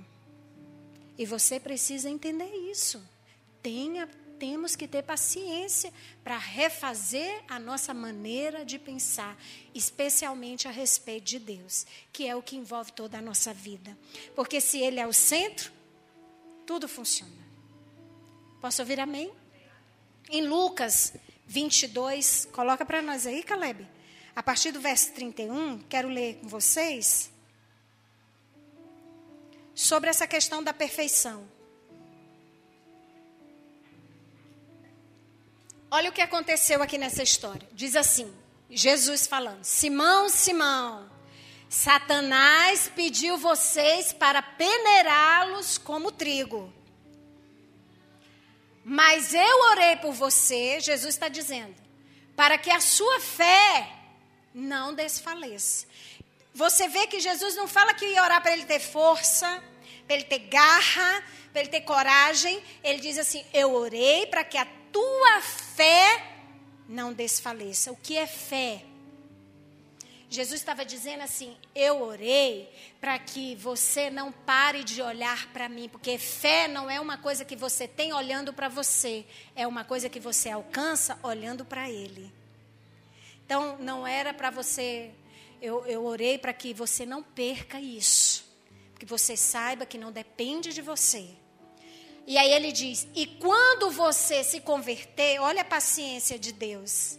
E você precisa entender isso. Tenha, temos que ter paciência para refazer a nossa maneira de pensar, especialmente a respeito de Deus, que é o que envolve toda a nossa vida. Porque se Ele é o centro, tudo funciona. Posso ouvir amém? Em Lucas 22, coloca para nós aí, Caleb. A partir do verso 31, quero ler com vocês sobre essa questão da perfeição. Olha o que aconteceu aqui nessa história. Diz assim: Jesus falando: Simão, Simão, Satanás pediu vocês para peneirá-los como trigo. Mas eu orei por você, Jesus está dizendo, para que a sua fé não desfaleça. Você vê que Jesus não fala que ia orar para ele ter força, para ele ter garra, para ele ter coragem. Ele diz assim: Eu orei para que a tua fé não desfaleça. O que é fé? Jesus estava dizendo assim: Eu orei para que você não pare de olhar para mim, porque fé não é uma coisa que você tem olhando para você, é uma coisa que você alcança olhando para Ele. Então, não era para você. Eu, eu orei para que você não perca isso, que você saiba que não depende de você. E aí ele diz: E quando você se converter, olha a paciência de Deus.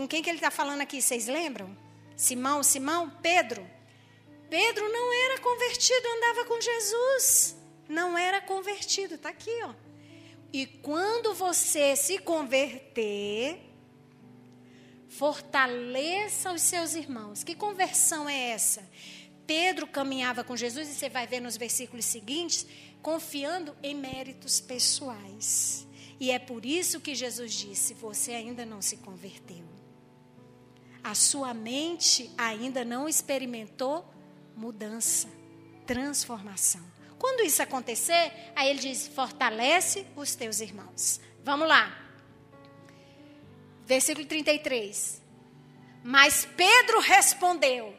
Com quem que ele está falando aqui? Vocês lembram? Simão, Simão, Pedro. Pedro não era convertido, andava com Jesus. Não era convertido, está aqui, ó. E quando você se converter, fortaleça os seus irmãos. Que conversão é essa? Pedro caminhava com Jesus, e você vai ver nos versículos seguintes, confiando em méritos pessoais. E é por isso que Jesus disse: Você ainda não se converteu a sua mente ainda não experimentou mudança, transformação. Quando isso acontecer, aí ele diz: fortalece os teus irmãos. Vamos lá. Versículo 33. Mas Pedro respondeu: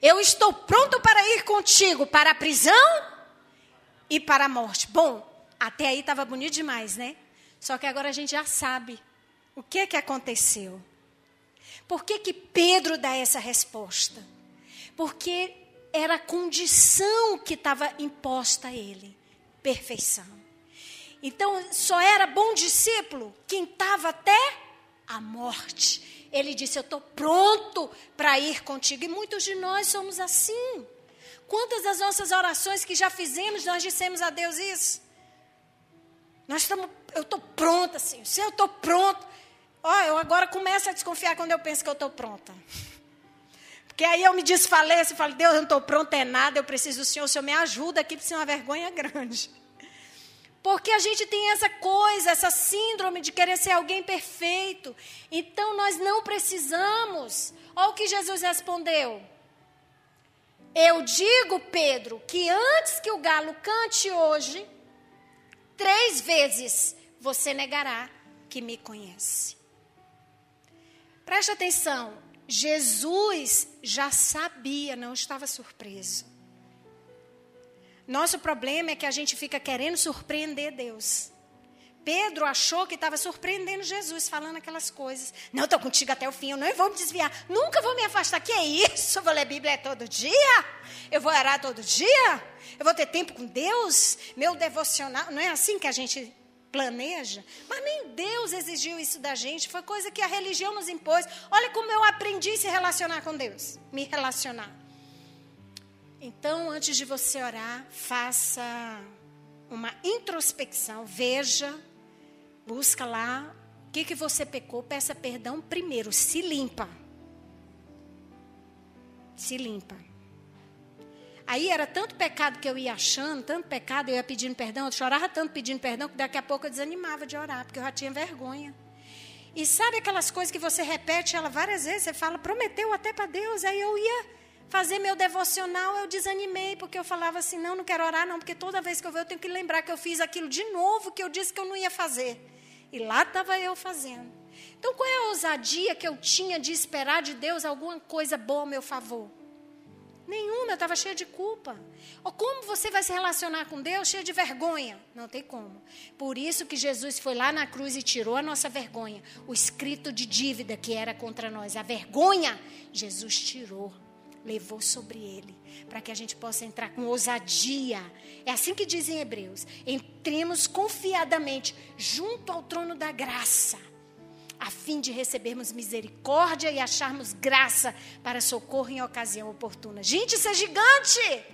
Eu estou pronto para ir contigo para a prisão e para a morte. Bom, até aí estava bonito demais, né? Só que agora a gente já sabe o que que aconteceu. Por que, que Pedro dá essa resposta? Porque era a condição que estava imposta a ele perfeição. Então, só era bom discípulo quem estava até a morte. Ele disse: Eu estou pronto para ir contigo. E muitos de nós somos assim. Quantas das nossas orações que já fizemos, nós dissemos a Deus isso? Nós estamos, eu estou pronta, Senhor. Se eu estou pronto. Ó, eu agora começo a desconfiar quando eu penso que eu estou pronta. Porque aí eu me desfaleço e falo, Deus, eu não estou pronta é nada, eu preciso do Senhor, o Senhor me ajuda aqui, isso é uma vergonha grande. Porque a gente tem essa coisa, essa síndrome de querer ser alguém perfeito. Então nós não precisamos. Olha o que Jesus respondeu. Eu digo, Pedro, que antes que o galo cante hoje, três vezes você negará que me conhece. Preste atenção, Jesus já sabia, não estava surpreso. Nosso problema é que a gente fica querendo surpreender Deus. Pedro achou que estava surpreendendo Jesus, falando aquelas coisas. Não, estou contigo até o fim, eu não vou me desviar, nunca vou me afastar. Que é isso? Eu vou ler Bíblia todo dia? Eu vou orar todo dia? Eu vou ter tempo com Deus? Meu devocional. Não é assim que a gente planeja? Mas nem Deus exigiu isso da gente, foi coisa que a religião nos impôs. Olha como eu aprendi a se relacionar com Deus, me relacionar. Então, antes de você orar, faça uma introspecção, veja Busca lá o que, que você pecou, peça perdão primeiro, se limpa. Se limpa. Aí era tanto pecado que eu ia achando, tanto pecado, eu ia pedindo perdão, eu chorava tanto pedindo perdão, que daqui a pouco eu desanimava de orar, porque eu já tinha vergonha. E sabe aquelas coisas que você repete ela várias vezes, você fala, prometeu até para Deus, aí eu ia fazer meu devocional, eu desanimei, porque eu falava assim, não, não quero orar não, porque toda vez que eu ver eu tenho que lembrar que eu fiz aquilo de novo, que eu disse que eu não ia fazer. E lá estava eu fazendo. Então, qual é a ousadia que eu tinha de esperar de Deus alguma coisa boa ao meu favor? Nenhuma, eu estava cheia de culpa. Ou como você vai se relacionar com Deus cheia de vergonha? Não tem como. Por isso que Jesus foi lá na cruz e tirou a nossa vergonha. O escrito de dívida que era contra nós. A vergonha, Jesus tirou levou sobre ele, para que a gente possa entrar com ousadia. É assim que dizem Hebreus: entremos confiadamente junto ao trono da graça, a fim de recebermos misericórdia e acharmos graça para socorro em ocasião oportuna. Gente, isso é gigante!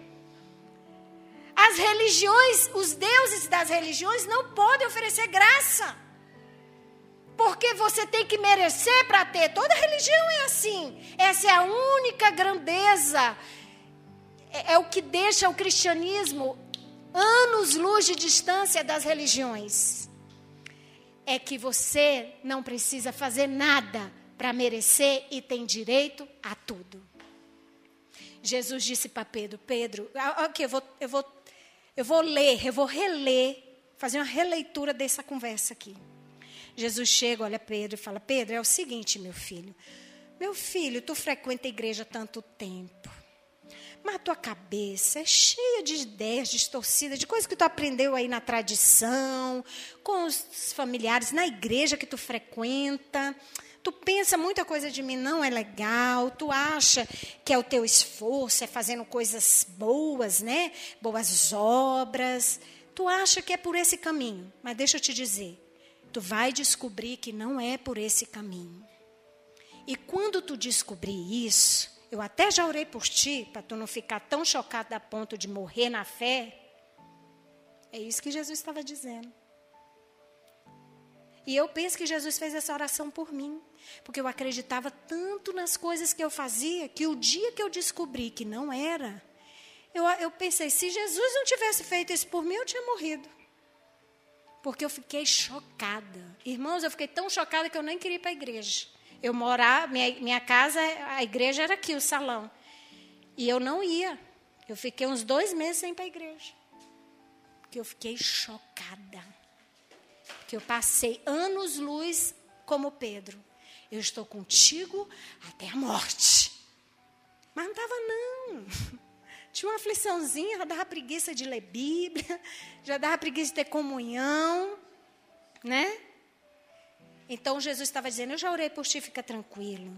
As religiões, os deuses das religiões não podem oferecer graça. Porque você tem que merecer para ter. Toda religião é assim. Essa é a única grandeza. É, é o que deixa o cristianismo anos-luz de distância das religiões. É que você não precisa fazer nada para merecer e tem direito a tudo. Jesus disse para Pedro: Pedro, ok, eu vou, eu, vou, eu vou ler, eu vou reler, fazer uma releitura dessa conversa aqui. Jesus chega, olha Pedro e fala: Pedro, é o seguinte, meu filho. Meu filho, tu frequenta a igreja tanto tempo. Mas a tua cabeça é cheia de ideias distorcidas, de coisas que tu aprendeu aí na tradição, com os familiares, na igreja que tu frequenta. Tu pensa muita coisa de mim não é legal, tu acha que é o teu esforço, é fazendo coisas boas, né? Boas obras. Tu acha que é por esse caminho. Mas deixa eu te dizer, tu vai descobrir que não é por esse caminho. E quando tu descobrir isso, eu até já orei por ti, para tu não ficar tão chocado a ponto de morrer na fé. É isso que Jesus estava dizendo. E eu penso que Jesus fez essa oração por mim, porque eu acreditava tanto nas coisas que eu fazia, que o dia que eu descobri que não era, eu, eu pensei: se Jesus não tivesse feito isso por mim, eu tinha morrido porque eu fiquei chocada. Irmãos, eu fiquei tão chocada que eu nem queria ir para a igreja. Eu morava, minha, minha casa, a igreja era aqui, o salão. E eu não ia. Eu fiquei uns dois meses sem ir para a igreja. Porque eu fiquei chocada. Porque eu passei anos-luz como Pedro. Eu estou contigo até a morte. Mas não estava, não. Tinha uma afliçãozinha, já dava preguiça de ler Bíblia, já dava preguiça de ter comunhão, né? Então Jesus estava dizendo: Eu já orei por ti, fica tranquilo.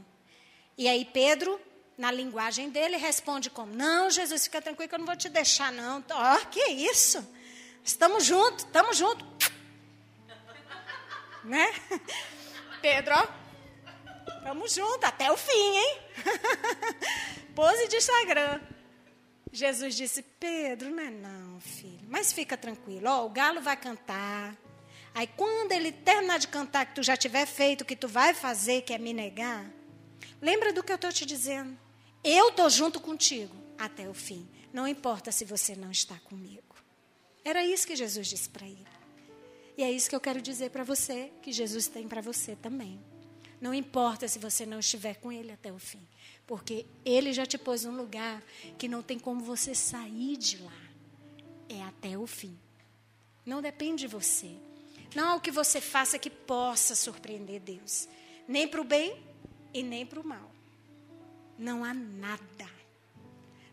E aí Pedro, na linguagem dele, responde como: Não, Jesus, fica tranquilo que eu não vou te deixar, não. Ó, oh, que isso? Estamos juntos, estamos juntos. né? Pedro, ó, estamos juntos até o fim, hein? Pose de Instagram. Jesus disse: Pedro, não é não, filho, mas fica tranquilo, ó, o galo vai cantar. Aí quando ele terminar de cantar, que tu já tiver feito o que tu vai fazer, que é me negar, lembra do que eu estou te dizendo. Eu estou junto contigo até o fim. Não importa se você não está comigo. Era isso que Jesus disse para ele. E é isso que eu quero dizer para você, que Jesus tem para você também. Não importa se você não estiver com ele até o fim. Porque ele já te pôs num lugar que não tem como você sair de lá. É até o fim. Não depende de você. Não há o que você faça que possa surpreender Deus. Nem para o bem e nem para o mal. Não há nada.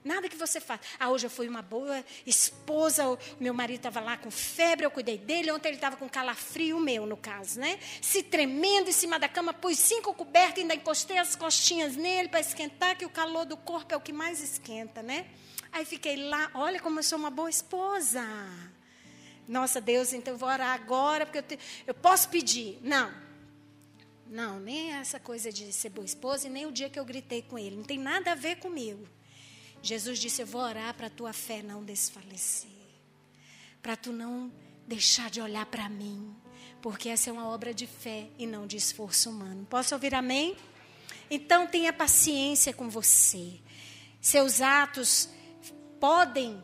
Nada que você faça. Ah, hoje eu fui uma boa esposa, meu marido estava lá com febre, eu cuidei dele. Ontem ele estava com calafrio, meu, no caso, né? Se tremendo em cima da cama, pus cinco cobertas, ainda encostei as costinhas nele para esquentar, que o calor do corpo é o que mais esquenta, né? Aí fiquei lá, olha como eu sou uma boa esposa. Nossa, Deus, então eu vou orar agora, porque eu, te, eu posso pedir. Não. Não, nem essa coisa de ser boa esposa e nem o dia que eu gritei com ele. Não tem nada a ver comigo. Jesus disse: Eu vou orar para a tua fé não desfalecer. Para tu não deixar de olhar para mim. Porque essa é uma obra de fé e não de esforço humano. Posso ouvir amém? Então tenha paciência com você. Seus atos podem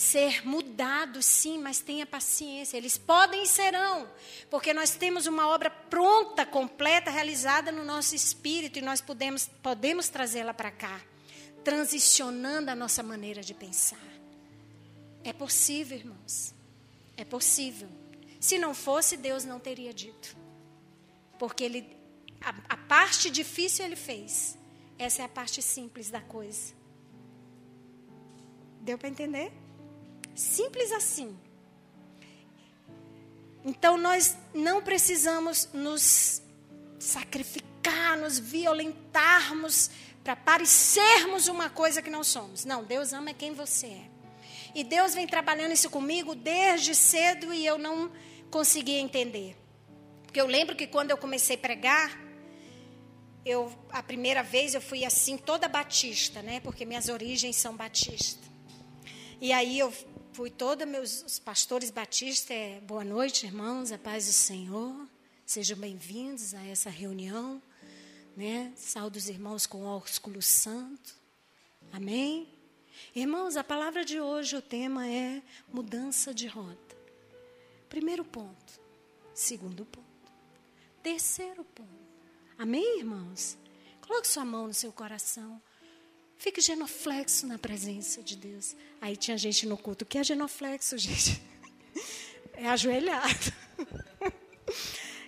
ser mudados, sim, mas tenha paciência. Eles podem e serão, porque nós temos uma obra pronta, completa, realizada no nosso espírito e nós podemos, podemos trazê-la para cá, transicionando a nossa maneira de pensar. É possível, irmãos. É possível. Se não fosse, Deus não teria dito. Porque ele, a, a parte difícil ele fez. Essa é a parte simples da coisa. Deu para entender? Simples assim. Então nós não precisamos nos sacrificar, nos violentarmos para parecermos uma coisa que não somos. Não, Deus ama quem você é. E Deus vem trabalhando isso comigo desde cedo e eu não conseguia entender. Porque eu lembro que quando eu comecei a pregar, eu a primeira vez eu fui assim toda batista, né? Porque minhas origens são batistas. E aí eu fui toda meus os pastores batistas, é, boa noite, irmãos, a paz do Senhor. Sejam bem-vindos a essa reunião, né? Saúde os irmãos com ósculo santo. Amém. Irmãos, a palavra de hoje, o tema é mudança de rota. Primeiro ponto. Segundo ponto. Terceiro ponto. Amém, irmãos? Coloque sua mão no seu coração. Fique genoflexo na presença de Deus. Aí tinha gente no culto. O que é genoflexo, gente? É ajoelhado.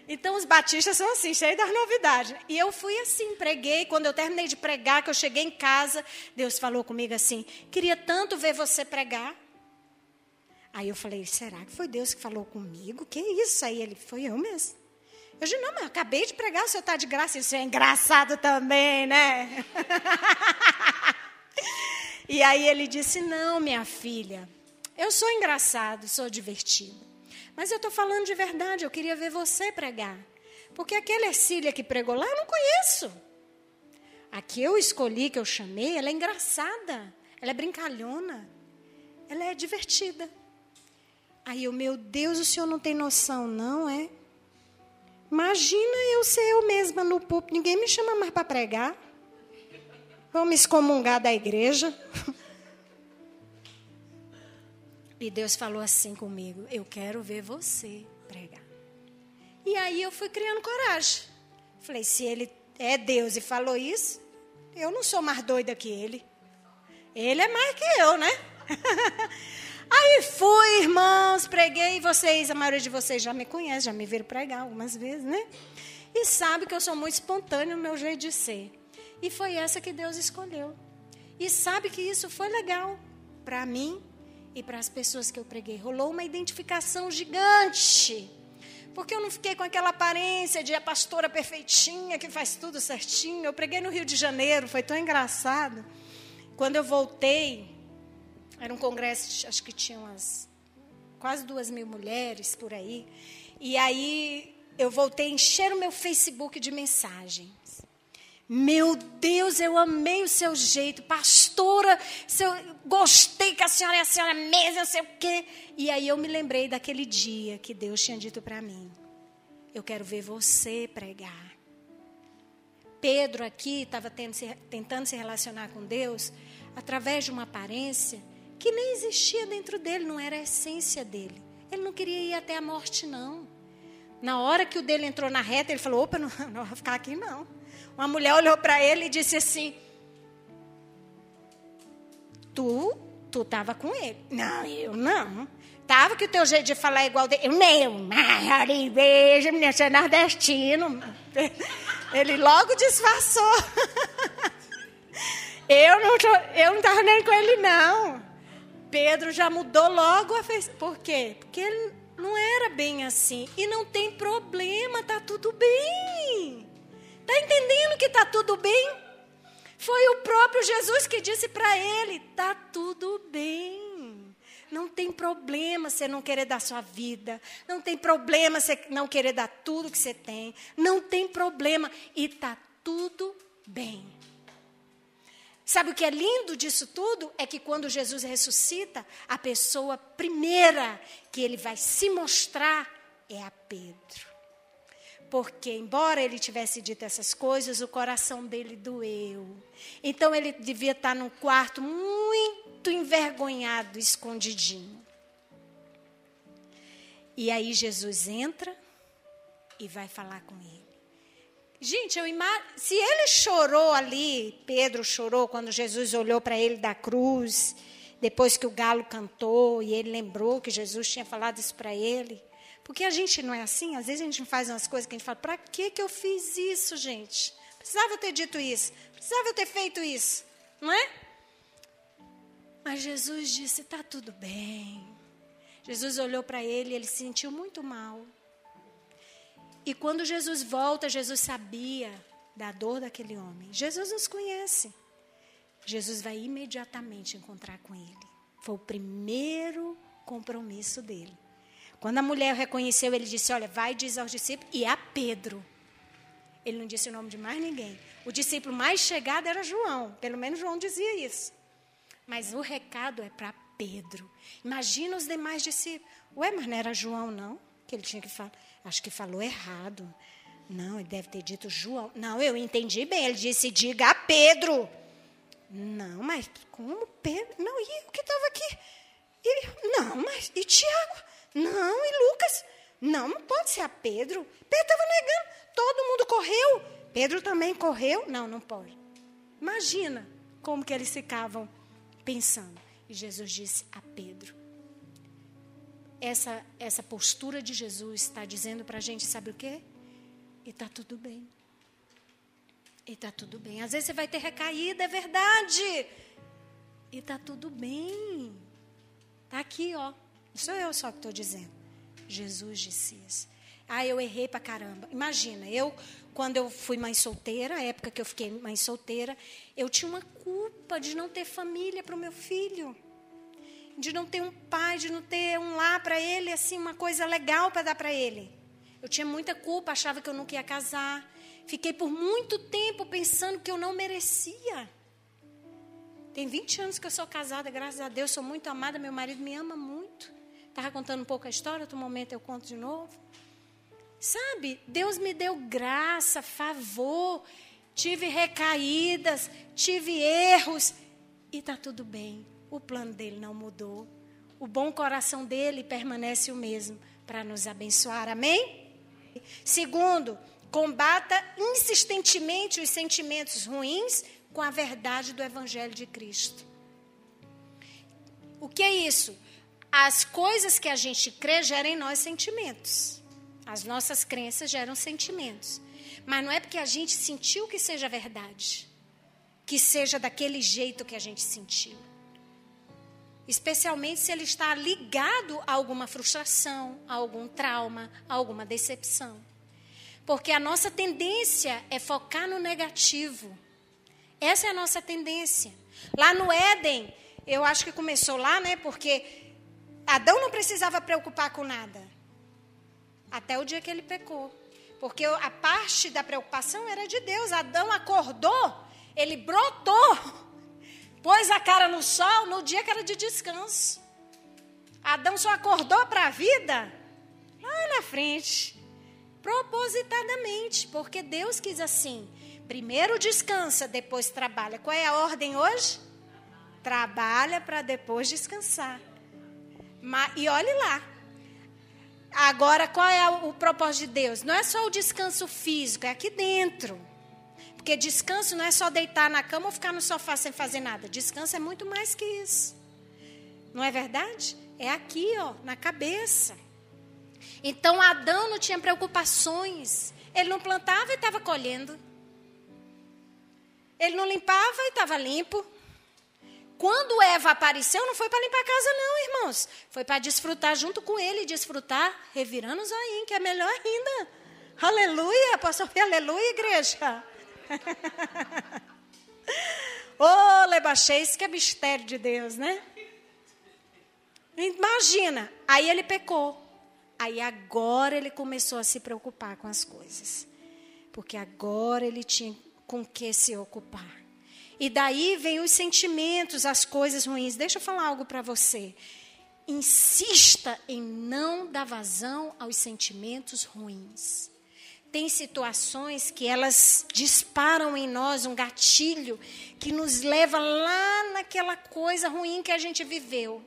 Então os batistas são assim, cheios das novidades. E eu fui assim, preguei. Quando eu terminei de pregar, que eu cheguei em casa, Deus falou comigo assim: queria tanto ver você pregar. Aí eu falei: será que foi Deus que falou comigo? Que isso? Aí ele: foi eu mesmo. Eu disse: não, mas eu acabei de pregar, o senhor está de graça. Isso é engraçado também, né? E aí ele disse: Não, minha filha, eu sou engraçado, sou divertido. Mas eu estou falando de verdade, eu queria ver você pregar. Porque aquela Ercília que pregou lá, eu não conheço. A que eu escolhi, que eu chamei, ela é engraçada, ela é brincalhona, ela é divertida. Aí eu, meu Deus, o senhor não tem noção, não é? Imagina eu ser eu mesma no púlpito, ninguém me chama mais para pregar. Vamos excomungar da igreja. E Deus falou assim comigo: Eu quero ver você pregar. E aí eu fui criando coragem. Falei: Se ele é Deus e falou isso, eu não sou mais doida que ele. Ele é mais que eu, né? Aí fui, irmãos, preguei. Vocês, a maioria de vocês já me conhece, já me viram pregar algumas vezes, né? E sabe que eu sou muito espontâneo no meu jeito de ser. E foi essa que Deus escolheu. E sabe que isso foi legal para mim e para as pessoas que eu preguei. Rolou uma identificação gigante. Porque eu não fiquei com aquela aparência de a pastora perfeitinha que faz tudo certinho. Eu preguei no Rio de Janeiro, foi tão engraçado. Quando eu voltei, era um congresso, acho que tinha umas quase duas mil mulheres por aí. E aí eu voltei a encher o meu Facebook de mensagens. Meu Deus, eu amei o seu jeito, pastora, seu, gostei que a senhora é a senhora mesmo, não sei o quê. E aí eu me lembrei daquele dia que Deus tinha dito para mim: Eu quero ver você pregar. Pedro aqui estava tentando se relacionar com Deus através de uma aparência que nem existia dentro dele, não era a essência dele. Ele não queria ir até a morte, não. Na hora que o dele entrou na reta, ele falou: opa, não, não vou ficar aqui, não. Uma mulher olhou para ele e disse assim: Tu, tu estava com ele. Não, eu não. Tava que o teu jeito de falar é igual dele. Eu Mari, beijo, menina, você é nordestino. Ele logo disfarçou. Eu não tô, eu não estava nem com ele, não. Pedro já mudou logo a fez. Por quê? Porque ele não era bem assim. E não tem problema, tá tudo bem. Tá entendendo que tá tudo bem? Foi o próprio Jesus que disse para ele: tá tudo bem. Não tem problema você não querer dar sua vida. Não tem problema você não querer dar tudo que você tem. Não tem problema. E tá tudo bem. Sabe o que é lindo disso tudo? É que quando Jesus ressuscita, a pessoa primeira que ele vai se mostrar é a Pedro. Porque, embora ele tivesse dito essas coisas, o coração dele doeu. Então, ele devia estar num quarto muito envergonhado, escondidinho. E aí Jesus entra e vai falar com ele. Gente, eu imag... se ele chorou ali, Pedro chorou quando Jesus olhou para ele da cruz, depois que o galo cantou e ele lembrou que Jesus tinha falado isso para ele. Porque a gente não é assim, às vezes a gente faz umas coisas que a gente fala: para que, que eu fiz isso, gente? Precisava ter dito isso, precisava ter feito isso, não é? Mas Jesus disse: está tudo bem. Jesus olhou para ele e ele se sentiu muito mal. E quando Jesus volta, Jesus sabia da dor daquele homem. Jesus nos conhece. Jesus vai imediatamente encontrar com ele. Foi o primeiro compromisso dele. Quando a mulher o reconheceu, ele disse: Olha, vai diz aos discípulos e a Pedro. Ele não disse o nome de mais ninguém. O discípulo mais chegado era João. Pelo menos João dizia isso. Mas o recado é para Pedro. Imagina os demais discípulos. Ué, mas não era João, não? Que ele tinha que falar. Acho que falou errado. Não, ele deve ter dito João. Não, eu entendi bem. Ele disse: diga a Pedro. Não, mas como Pedro? Não, e o que estava aqui? E, não, mas e Tiago? Não, e Lucas? Não, não pode ser a Pedro. Pedro estava negando. Todo mundo correu. Pedro também correu. Não, não pode. Imagina como que eles ficavam pensando. E Jesus disse a Pedro: essa, essa postura de Jesus está dizendo para a gente, sabe o quê? E está tudo bem. E está tudo bem. Às vezes você vai ter recaída, é verdade. E está tudo bem. Está aqui, ó. Não sou eu só que estou dizendo. Jesus disse isso. Ah, eu errei para caramba. Imagina, eu quando eu fui mãe solteira, a época que eu fiquei mãe solteira, eu tinha uma culpa de não ter família para o meu filho. De não ter um pai, de não ter um lar para ele, assim, uma coisa legal para dar para ele. Eu tinha muita culpa, achava que eu nunca ia casar. Fiquei por muito tempo pensando que eu não merecia. Tem 20 anos que eu sou casada, graças a Deus, sou muito amada, meu marido me ama muito. Estava contando um pouco a história, outro momento eu conto de novo. Sabe, Deus me deu graça, favor, tive recaídas, tive erros e está tudo bem. O plano dele não mudou. O bom coração dele permanece o mesmo para nos abençoar. Amém? Segundo, combata insistentemente os sentimentos ruins com a verdade do Evangelho de Cristo. O que é isso? As coisas que a gente crê geram em nós sentimentos. As nossas crenças geram sentimentos. Mas não é porque a gente sentiu que seja verdade, que seja daquele jeito que a gente sentiu. Especialmente se ele está ligado a alguma frustração, a algum trauma, a alguma decepção. Porque a nossa tendência é focar no negativo. Essa é a nossa tendência. Lá no Éden, eu acho que começou lá, né? Porque Adão não precisava preocupar com nada. Até o dia que ele pecou. Porque a parte da preocupação era de Deus. Adão acordou, ele brotou, pôs a cara no sol no dia que era de descanso. Adão só acordou para a vida lá na frente, propositadamente, porque Deus quis assim. Primeiro descansa, depois trabalha. Qual é a ordem hoje? Trabalha para depois descansar. E olhe lá, Agora, qual é o propósito de Deus? Não é só o descanso físico, é aqui dentro. Porque descanso não é só deitar na cama ou ficar no sofá sem fazer nada. Descanso é muito mais que isso. Não é verdade? É aqui, ó, na cabeça. Então Adão não tinha preocupações. Ele não plantava e estava colhendo. Ele não limpava e estava limpo. Quando Eva apareceu, não foi para limpar a casa, não, irmãos. Foi para desfrutar junto com ele, desfrutar, revirando o zoinho, que é melhor ainda. Aleluia, posso ouvir aleluia, igreja? Ô, oh, Lebaxês, que é mistério de Deus, né? Imagina, aí ele pecou. Aí agora ele começou a se preocupar com as coisas. Porque agora ele tinha com que se ocupar. E daí vem os sentimentos, as coisas ruins. Deixa eu falar algo para você. Insista em não dar vazão aos sentimentos ruins. Tem situações que elas disparam em nós um gatilho que nos leva lá naquela coisa ruim que a gente viveu.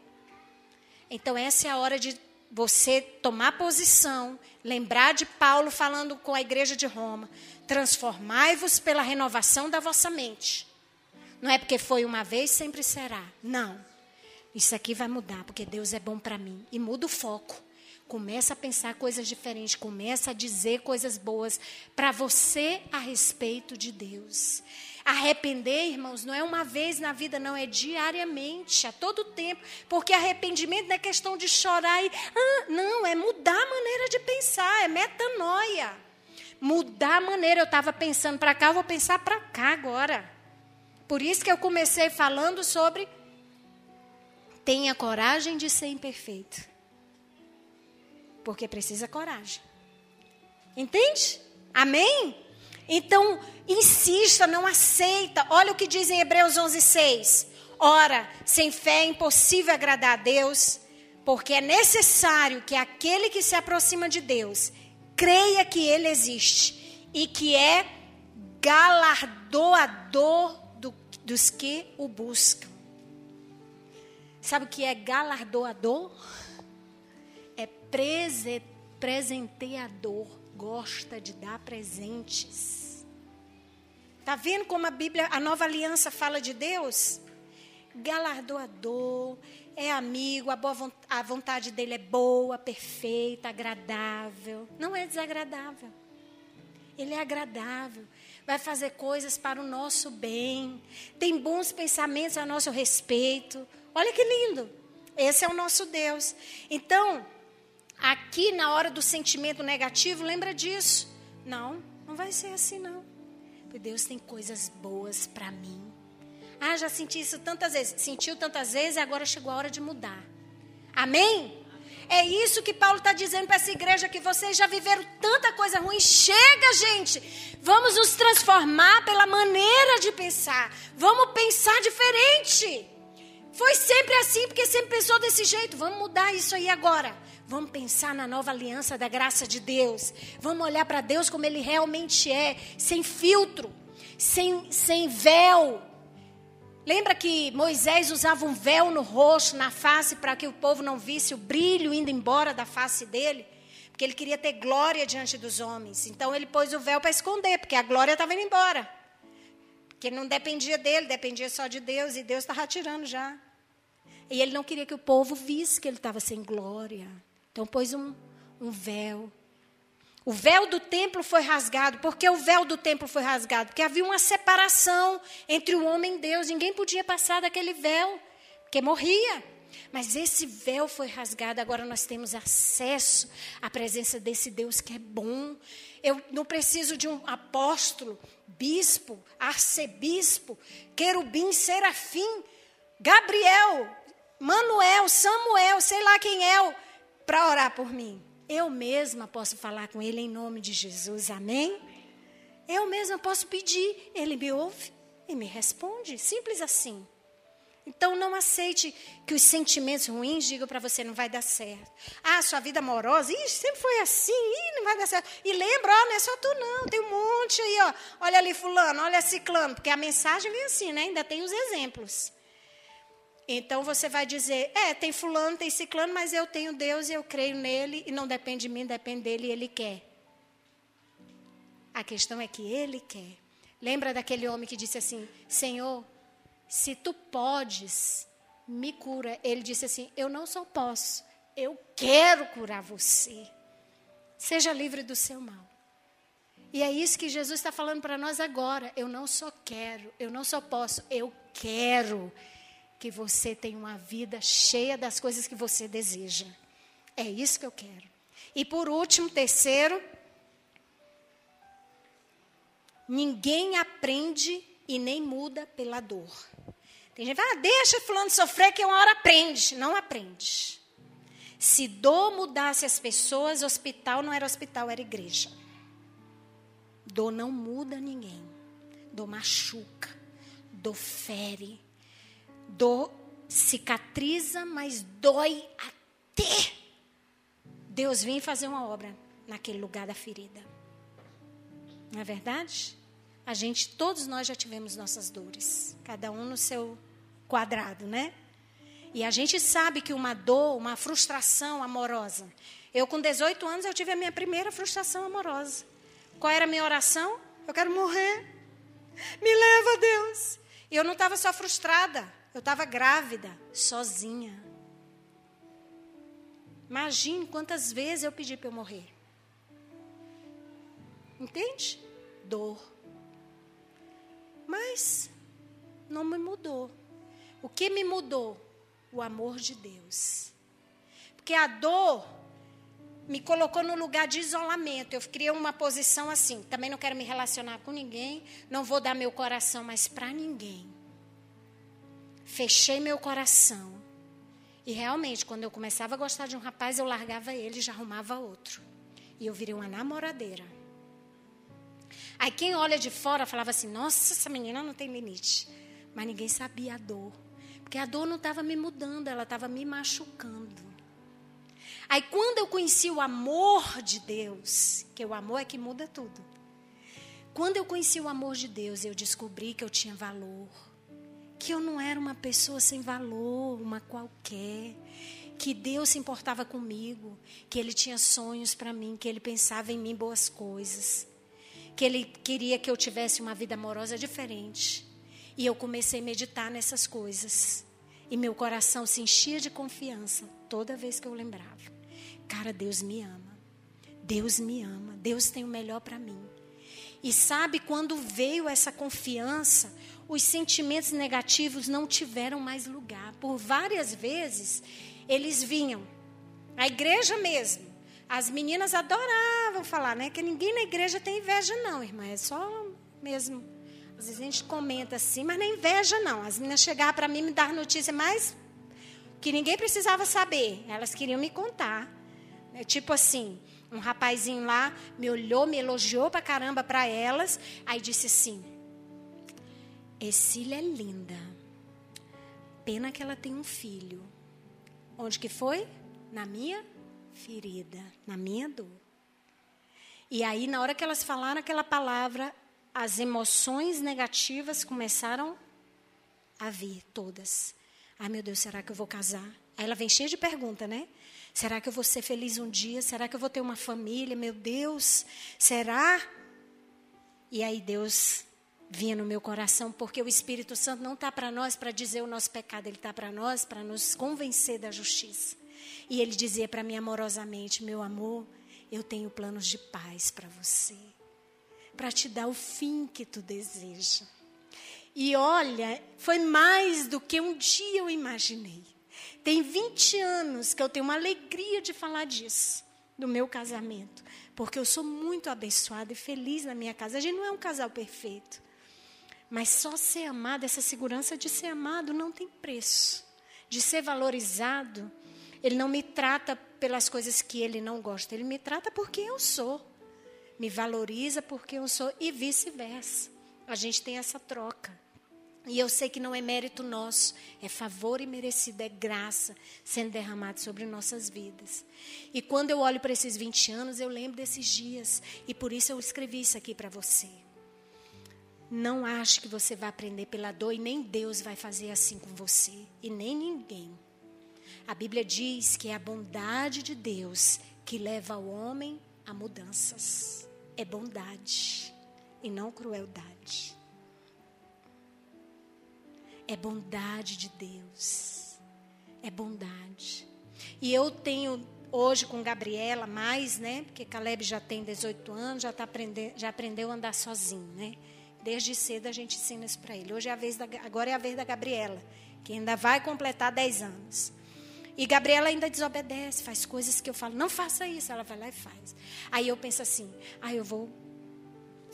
Então, essa é a hora de você tomar posição, lembrar de Paulo falando com a igreja de Roma: transformai-vos pela renovação da vossa mente. Não é porque foi uma vez, sempre será. Não. Isso aqui vai mudar, porque Deus é bom para mim. E muda o foco. Começa a pensar coisas diferentes, começa a dizer coisas boas para você a respeito de Deus. Arrepender, irmãos, não é uma vez na vida, não, é diariamente, a todo tempo. Porque arrependimento não é questão de chorar e. Ah, não, é mudar a maneira de pensar, é metanoia. Mudar a maneira. Eu estava pensando para cá, eu vou pensar para cá agora. Por isso que eu comecei falando sobre tenha coragem de ser imperfeito. Porque precisa coragem. Entende? Amém? Então, insista, não aceita. Olha o que diz em Hebreus 11:6. Ora, sem fé é impossível agradar a Deus, porque é necessário que aquele que se aproxima de Deus creia que ele existe e que é galardoador dos que o buscam. Sabe o que é galardoador? É presenteador, gosta de dar presentes. Tá vendo como a Bíblia, a Nova Aliança fala de Deus? Galardoador, é amigo, a, boa, a vontade dele é boa, perfeita, agradável. Não é desagradável. Ele é agradável vai fazer coisas para o nosso bem, tem bons pensamentos a nosso respeito. Olha que lindo! Esse é o nosso Deus. Então, aqui na hora do sentimento negativo, lembra disso. Não, não vai ser assim não. Porque Deus tem coisas boas para mim. Ah, já senti isso tantas vezes. Sentiu tantas vezes agora chegou a hora de mudar. Amém? É isso que Paulo está dizendo para essa igreja, que vocês já viveram tanta coisa ruim. Chega, gente! Vamos nos transformar pela maneira de pensar. Vamos pensar diferente. Foi sempre assim, porque sempre pensou desse jeito. Vamos mudar isso aí agora. Vamos pensar na nova aliança da graça de Deus. Vamos olhar para Deus como Ele realmente é, sem filtro, sem, sem véu. Lembra que Moisés usava um véu no rosto, na face, para que o povo não visse o brilho indo embora da face dele? Porque ele queria ter glória diante dos homens. Então ele pôs o véu para esconder, porque a glória estava indo embora. Porque não dependia dele, dependia só de Deus, e Deus estava tirando já. E ele não queria que o povo visse que ele estava sem glória. Então pôs um, um véu. O véu do templo foi rasgado. Por que o véu do templo foi rasgado? Porque havia uma separação entre o homem e Deus. Ninguém podia passar daquele véu, porque morria. Mas esse véu foi rasgado, agora nós temos acesso à presença desse Deus que é bom. Eu não preciso de um apóstolo, bispo, arcebispo, querubim, serafim, Gabriel, Manuel, Samuel, sei lá quem é, para orar por mim. Eu mesma posso falar com Ele em nome de Jesus, amém? Eu mesma posso pedir, Ele me ouve e me responde, simples assim. Então não aceite que os sentimentos ruins digam para você não vai dar certo. Ah, sua vida amorosa, ih, sempre foi assim, não vai dar certo. E lembra, ó, não é só tu não, tem um monte aí, ó. Olha ali fulano, olha ciclano, porque a mensagem vem assim, né? Ainda tem os exemplos. Então você vai dizer: é, tem fulano, tem ciclano, mas eu tenho Deus e eu creio nele e não depende de mim, depende dele e ele quer. A questão é que ele quer. Lembra daquele homem que disse assim: Senhor, se tu podes, me cura. Ele disse assim: Eu não só posso, eu quero curar você. Seja livre do seu mal. E é isso que Jesus está falando para nós agora. Eu não só quero, eu não só posso, eu quero que você tenha uma vida cheia das coisas que você deseja. É isso que eu quero. E por último, terceiro, ninguém aprende e nem muda pela dor. Tem gente que fala, ah, deixa fulano sofrer que uma hora aprende. Não aprende. Se dor mudasse as pessoas, hospital não era hospital, era igreja. Dor não muda ninguém. Dor machuca. Dor fere. Dor cicatriza, mas dói até Deus vir fazer uma obra naquele lugar da ferida. Não é verdade? A gente, todos nós já tivemos nossas dores, cada um no seu quadrado, né? E a gente sabe que uma dor, uma frustração amorosa. Eu com 18 anos eu tive a minha primeira frustração amorosa. Qual era a minha oração? Eu quero morrer. Me leva, Deus. E eu não estava só frustrada, eu estava grávida, sozinha. Imagine quantas vezes eu pedi para eu morrer. Entende? Dor. Mas não me mudou. O que me mudou? O amor de Deus. Porque a dor me colocou no lugar de isolamento. Eu criei uma posição assim. Também não quero me relacionar com ninguém. Não vou dar meu coração mais para ninguém. Fechei meu coração. E realmente, quando eu começava a gostar de um rapaz, eu largava ele e já arrumava outro. E eu virei uma namoradeira. Aí quem olha de fora falava assim: nossa, essa menina não tem limite. Mas ninguém sabia a dor. Porque a dor não estava me mudando, ela estava me machucando. Aí quando eu conheci o amor de Deus, que o amor é que muda tudo. Quando eu conheci o amor de Deus, eu descobri que eu tinha valor. Que eu não era uma pessoa sem valor, uma qualquer. Que Deus se importava comigo, que Ele tinha sonhos para mim, que Ele pensava em mim boas coisas que ele queria que eu tivesse uma vida amorosa diferente. E eu comecei a meditar nessas coisas. E meu coração se enchia de confiança toda vez que eu lembrava. Cara, Deus me ama. Deus me ama. Deus tem o melhor para mim. E sabe quando veio essa confiança, os sentimentos negativos não tiveram mais lugar. Por várias vezes eles vinham. A igreja mesmo as meninas adoravam falar, né? Que ninguém na igreja tem inveja, não, irmã. É só mesmo. Às vezes a gente comenta assim, mas nem inveja, não. As meninas chegavam para mim me dar notícia mais que ninguém precisava saber. Elas queriam me contar. É tipo assim, um rapazinho lá me olhou, me elogiou pra caramba para elas. Aí disse assim: Essília é linda. Pena que ela tem um filho. Onde que foi? Na minha ferida, na minha dor. E aí, na hora que elas falaram aquela palavra, as emoções negativas começaram a vir, todas. Ai, meu Deus, será que eu vou casar? Aí ela vem cheia de pergunta, né? Será que eu vou ser feliz um dia? Será que eu vou ter uma família? Meu Deus, será? E aí Deus vinha no meu coração, porque o Espírito Santo não está para nós para dizer o nosso pecado, ele está para nós para nos convencer da justiça. E ele dizia para mim amorosamente: Meu amor, eu tenho planos de paz para você, para te dar o fim que tu deseja. E olha, foi mais do que um dia eu imaginei. Tem 20 anos que eu tenho uma alegria de falar disso, do meu casamento, porque eu sou muito abençoada e feliz na minha casa. A gente não é um casal perfeito, mas só ser amado, essa segurança de ser amado não tem preço, de ser valorizado ele não me trata pelas coisas que ele não gosta, ele me trata por quem eu sou. Me valoriza por quem eu sou e vice-versa. A gente tem essa troca. E eu sei que não é mérito nosso, é favor e merecido, é graça sendo derramado sobre nossas vidas. E quando eu olho para esses 20 anos, eu lembro desses dias. E por isso eu escrevi isso aqui para você. Não ache que você vai aprender pela dor e nem Deus vai fazer assim com você. E nem ninguém. A Bíblia diz que é a bondade de Deus que leva o homem a mudanças. É bondade e não crueldade. É bondade de Deus. É bondade. E eu tenho hoje com Gabriela, mais, né? Porque Caleb já tem 18 anos, já, tá aprendendo, já aprendeu a andar sozinho, né? Desde cedo a gente ensina isso para ele. Hoje é a vez da, agora é a vez da Gabriela, que ainda vai completar 10 anos. E Gabriela ainda desobedece, faz coisas que eu falo, não faça isso. Ela vai lá e faz. Aí eu penso assim, ah, eu vou,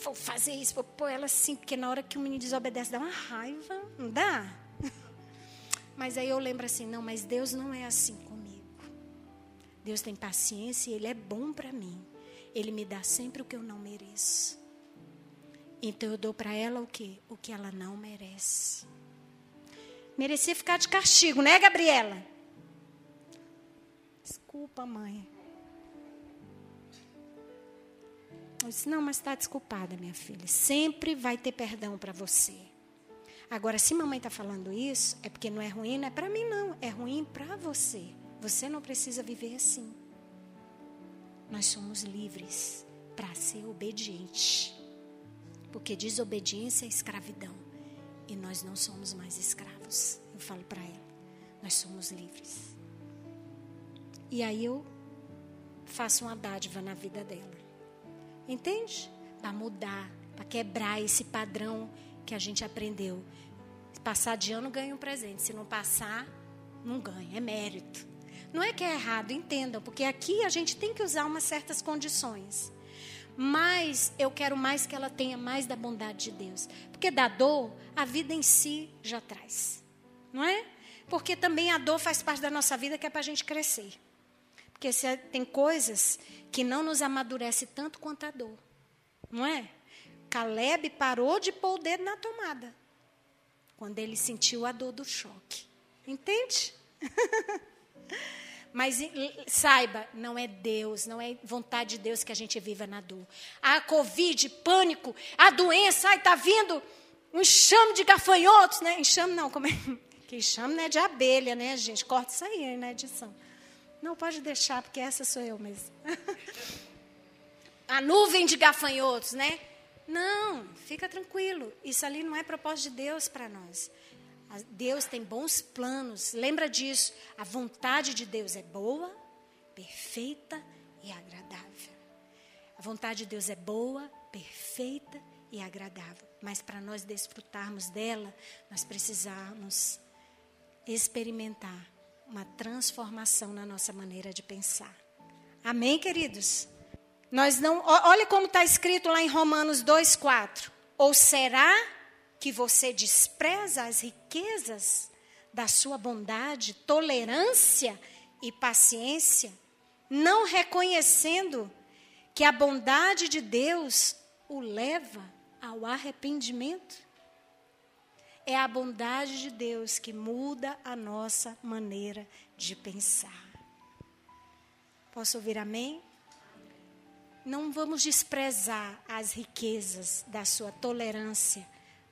vou fazer isso, vou pôr ela assim, porque na hora que o menino desobedece dá uma raiva, não dá? Mas aí eu lembro assim, não, mas Deus não é assim comigo. Deus tem paciência e Ele é bom para mim. Ele me dá sempre o que eu não mereço. Então eu dou para ela o quê? O que ela não merece. Merecia ficar de castigo, né, Gabriela? Desculpa, mãe. Eu disse, não, mas está desculpada, minha filha. Sempre vai ter perdão para você. Agora, se mamãe está falando isso, é porque não é ruim, não é para mim, não. É ruim para você. Você não precisa viver assim. Nós somos livres para ser obediente. Porque desobediência é escravidão. E nós não somos mais escravos. Eu falo para ela. Nós somos livres. E aí eu faço uma dádiva na vida dela. Entende? Para mudar, para quebrar esse padrão que a gente aprendeu. Se passar de ano, ganha um presente. Se não passar, não ganha. É mérito. Não é que é errado, entendam, porque aqui a gente tem que usar umas certas condições. Mas eu quero mais que ela tenha mais da bondade de Deus. Porque da dor, a vida em si já traz. Não é? Porque também a dor faz parte da nossa vida que é para a gente crescer. Porque se tem coisas que não nos amadurece tanto quanto a dor. Não é? Caleb parou de pôr o dedo na tomada quando ele sentiu a dor do choque. Entende? Mas saiba, não é Deus, não é vontade de Deus que a gente viva na dor. A Covid, pânico, a doença, ai, tá vindo um enxame de gafanhotos, né? Enxame não, como é? Que enxame não é de abelha, né, gente? Corta isso aí na edição. Não, pode deixar, porque essa sou eu mesmo. a nuvem de gafanhotos, né? Não, fica tranquilo. Isso ali não é propósito de Deus para nós. Deus tem bons planos. Lembra disso. A vontade de Deus é boa, perfeita e agradável. A vontade de Deus é boa, perfeita e agradável. Mas para nós desfrutarmos dela, nós precisamos experimentar uma transformação na nossa maneira de pensar. Amém, queridos? Nós não, olha como está escrito lá em Romanos 2,4. Ou será que você despreza as riquezas da sua bondade, tolerância e paciência, não reconhecendo que a bondade de Deus o leva ao arrependimento? É a bondade de Deus que muda a nossa maneira de pensar. Posso ouvir amém? não vamos desprezar as riquezas da sua tolerância,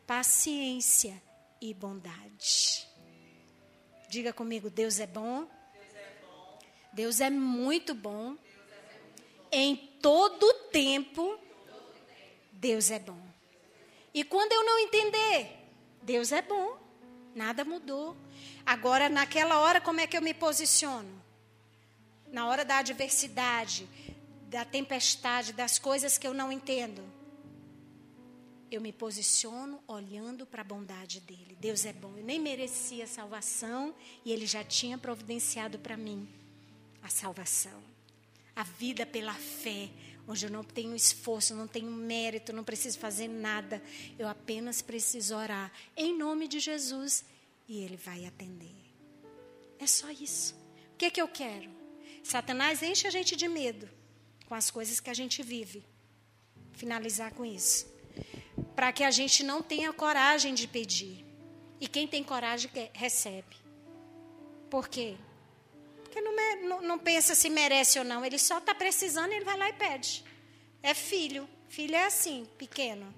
paciência e bondade. Diga comigo, Deus é bom. Deus é muito bom. Em todo tempo, Deus é bom. E quando eu não entender, Deus é bom. Nada mudou. Agora, naquela hora, como é que eu me posiciono? Na hora da adversidade, da tempestade, das coisas que eu não entendo. Eu me posiciono olhando para a bondade dele. Deus é bom. Eu nem merecia salvação e ele já tinha providenciado para mim a salvação. A vida pela fé, onde eu não tenho esforço, não tenho mérito, não preciso fazer nada. Eu apenas preciso orar em nome de Jesus e ele vai atender. É só isso. O que, é que eu quero? Satanás enche a gente de medo com as coisas que a gente vive. Finalizar com isso. Para que a gente não tenha coragem de pedir. E quem tem coragem recebe. Por quê? Porque não, não, não pensa se merece ou não. Ele só está precisando, ele vai lá e pede. É filho. Filho é assim, pequeno.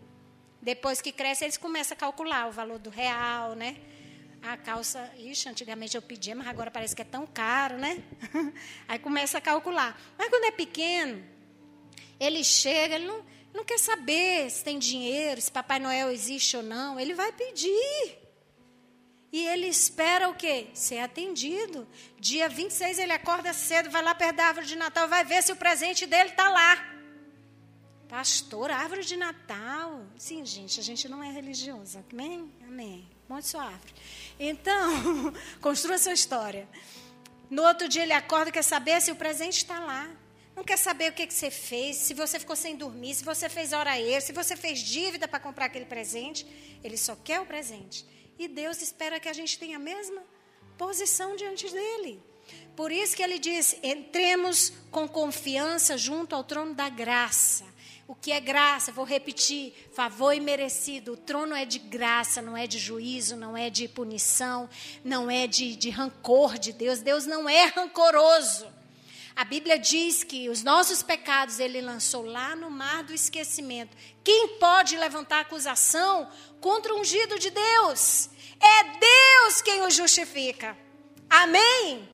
Depois que cresce, eles começam a calcular o valor do real, né? a calça, ixi, antigamente eu pedia, mas agora parece que é tão caro, né? Aí começa a calcular. Mas quando é pequeno, ele chega, ele não, não quer saber se tem dinheiro, se Papai Noel existe ou não, ele vai pedir. E ele espera o quê? Ser atendido. Dia 26 ele acorda cedo, vai lá perto da árvore de Natal, vai ver se o presente dele está lá. Pastor, árvore de Natal. Sim, gente, a gente não é religioso. Amém? Amém. Monte sua árvore. Então, construa sua história. No outro dia ele acorda quer saber se o presente está lá. Não quer saber o que, que você fez, se você ficou sem dormir, se você fez hora extra, se você fez dívida para comprar aquele presente. Ele só quer o presente. E Deus espera que a gente tenha a mesma posição diante dele. Por isso que ele diz: entremos com confiança junto ao trono da graça. O que é graça? Vou repetir: favor imerecido. O trono é de graça, não é de juízo, não é de punição, não é de, de rancor de Deus. Deus não é rancoroso. A Bíblia diz que os nossos pecados ele lançou lá no mar do esquecimento. Quem pode levantar acusação contra o ungido de Deus? É Deus quem o justifica. Amém?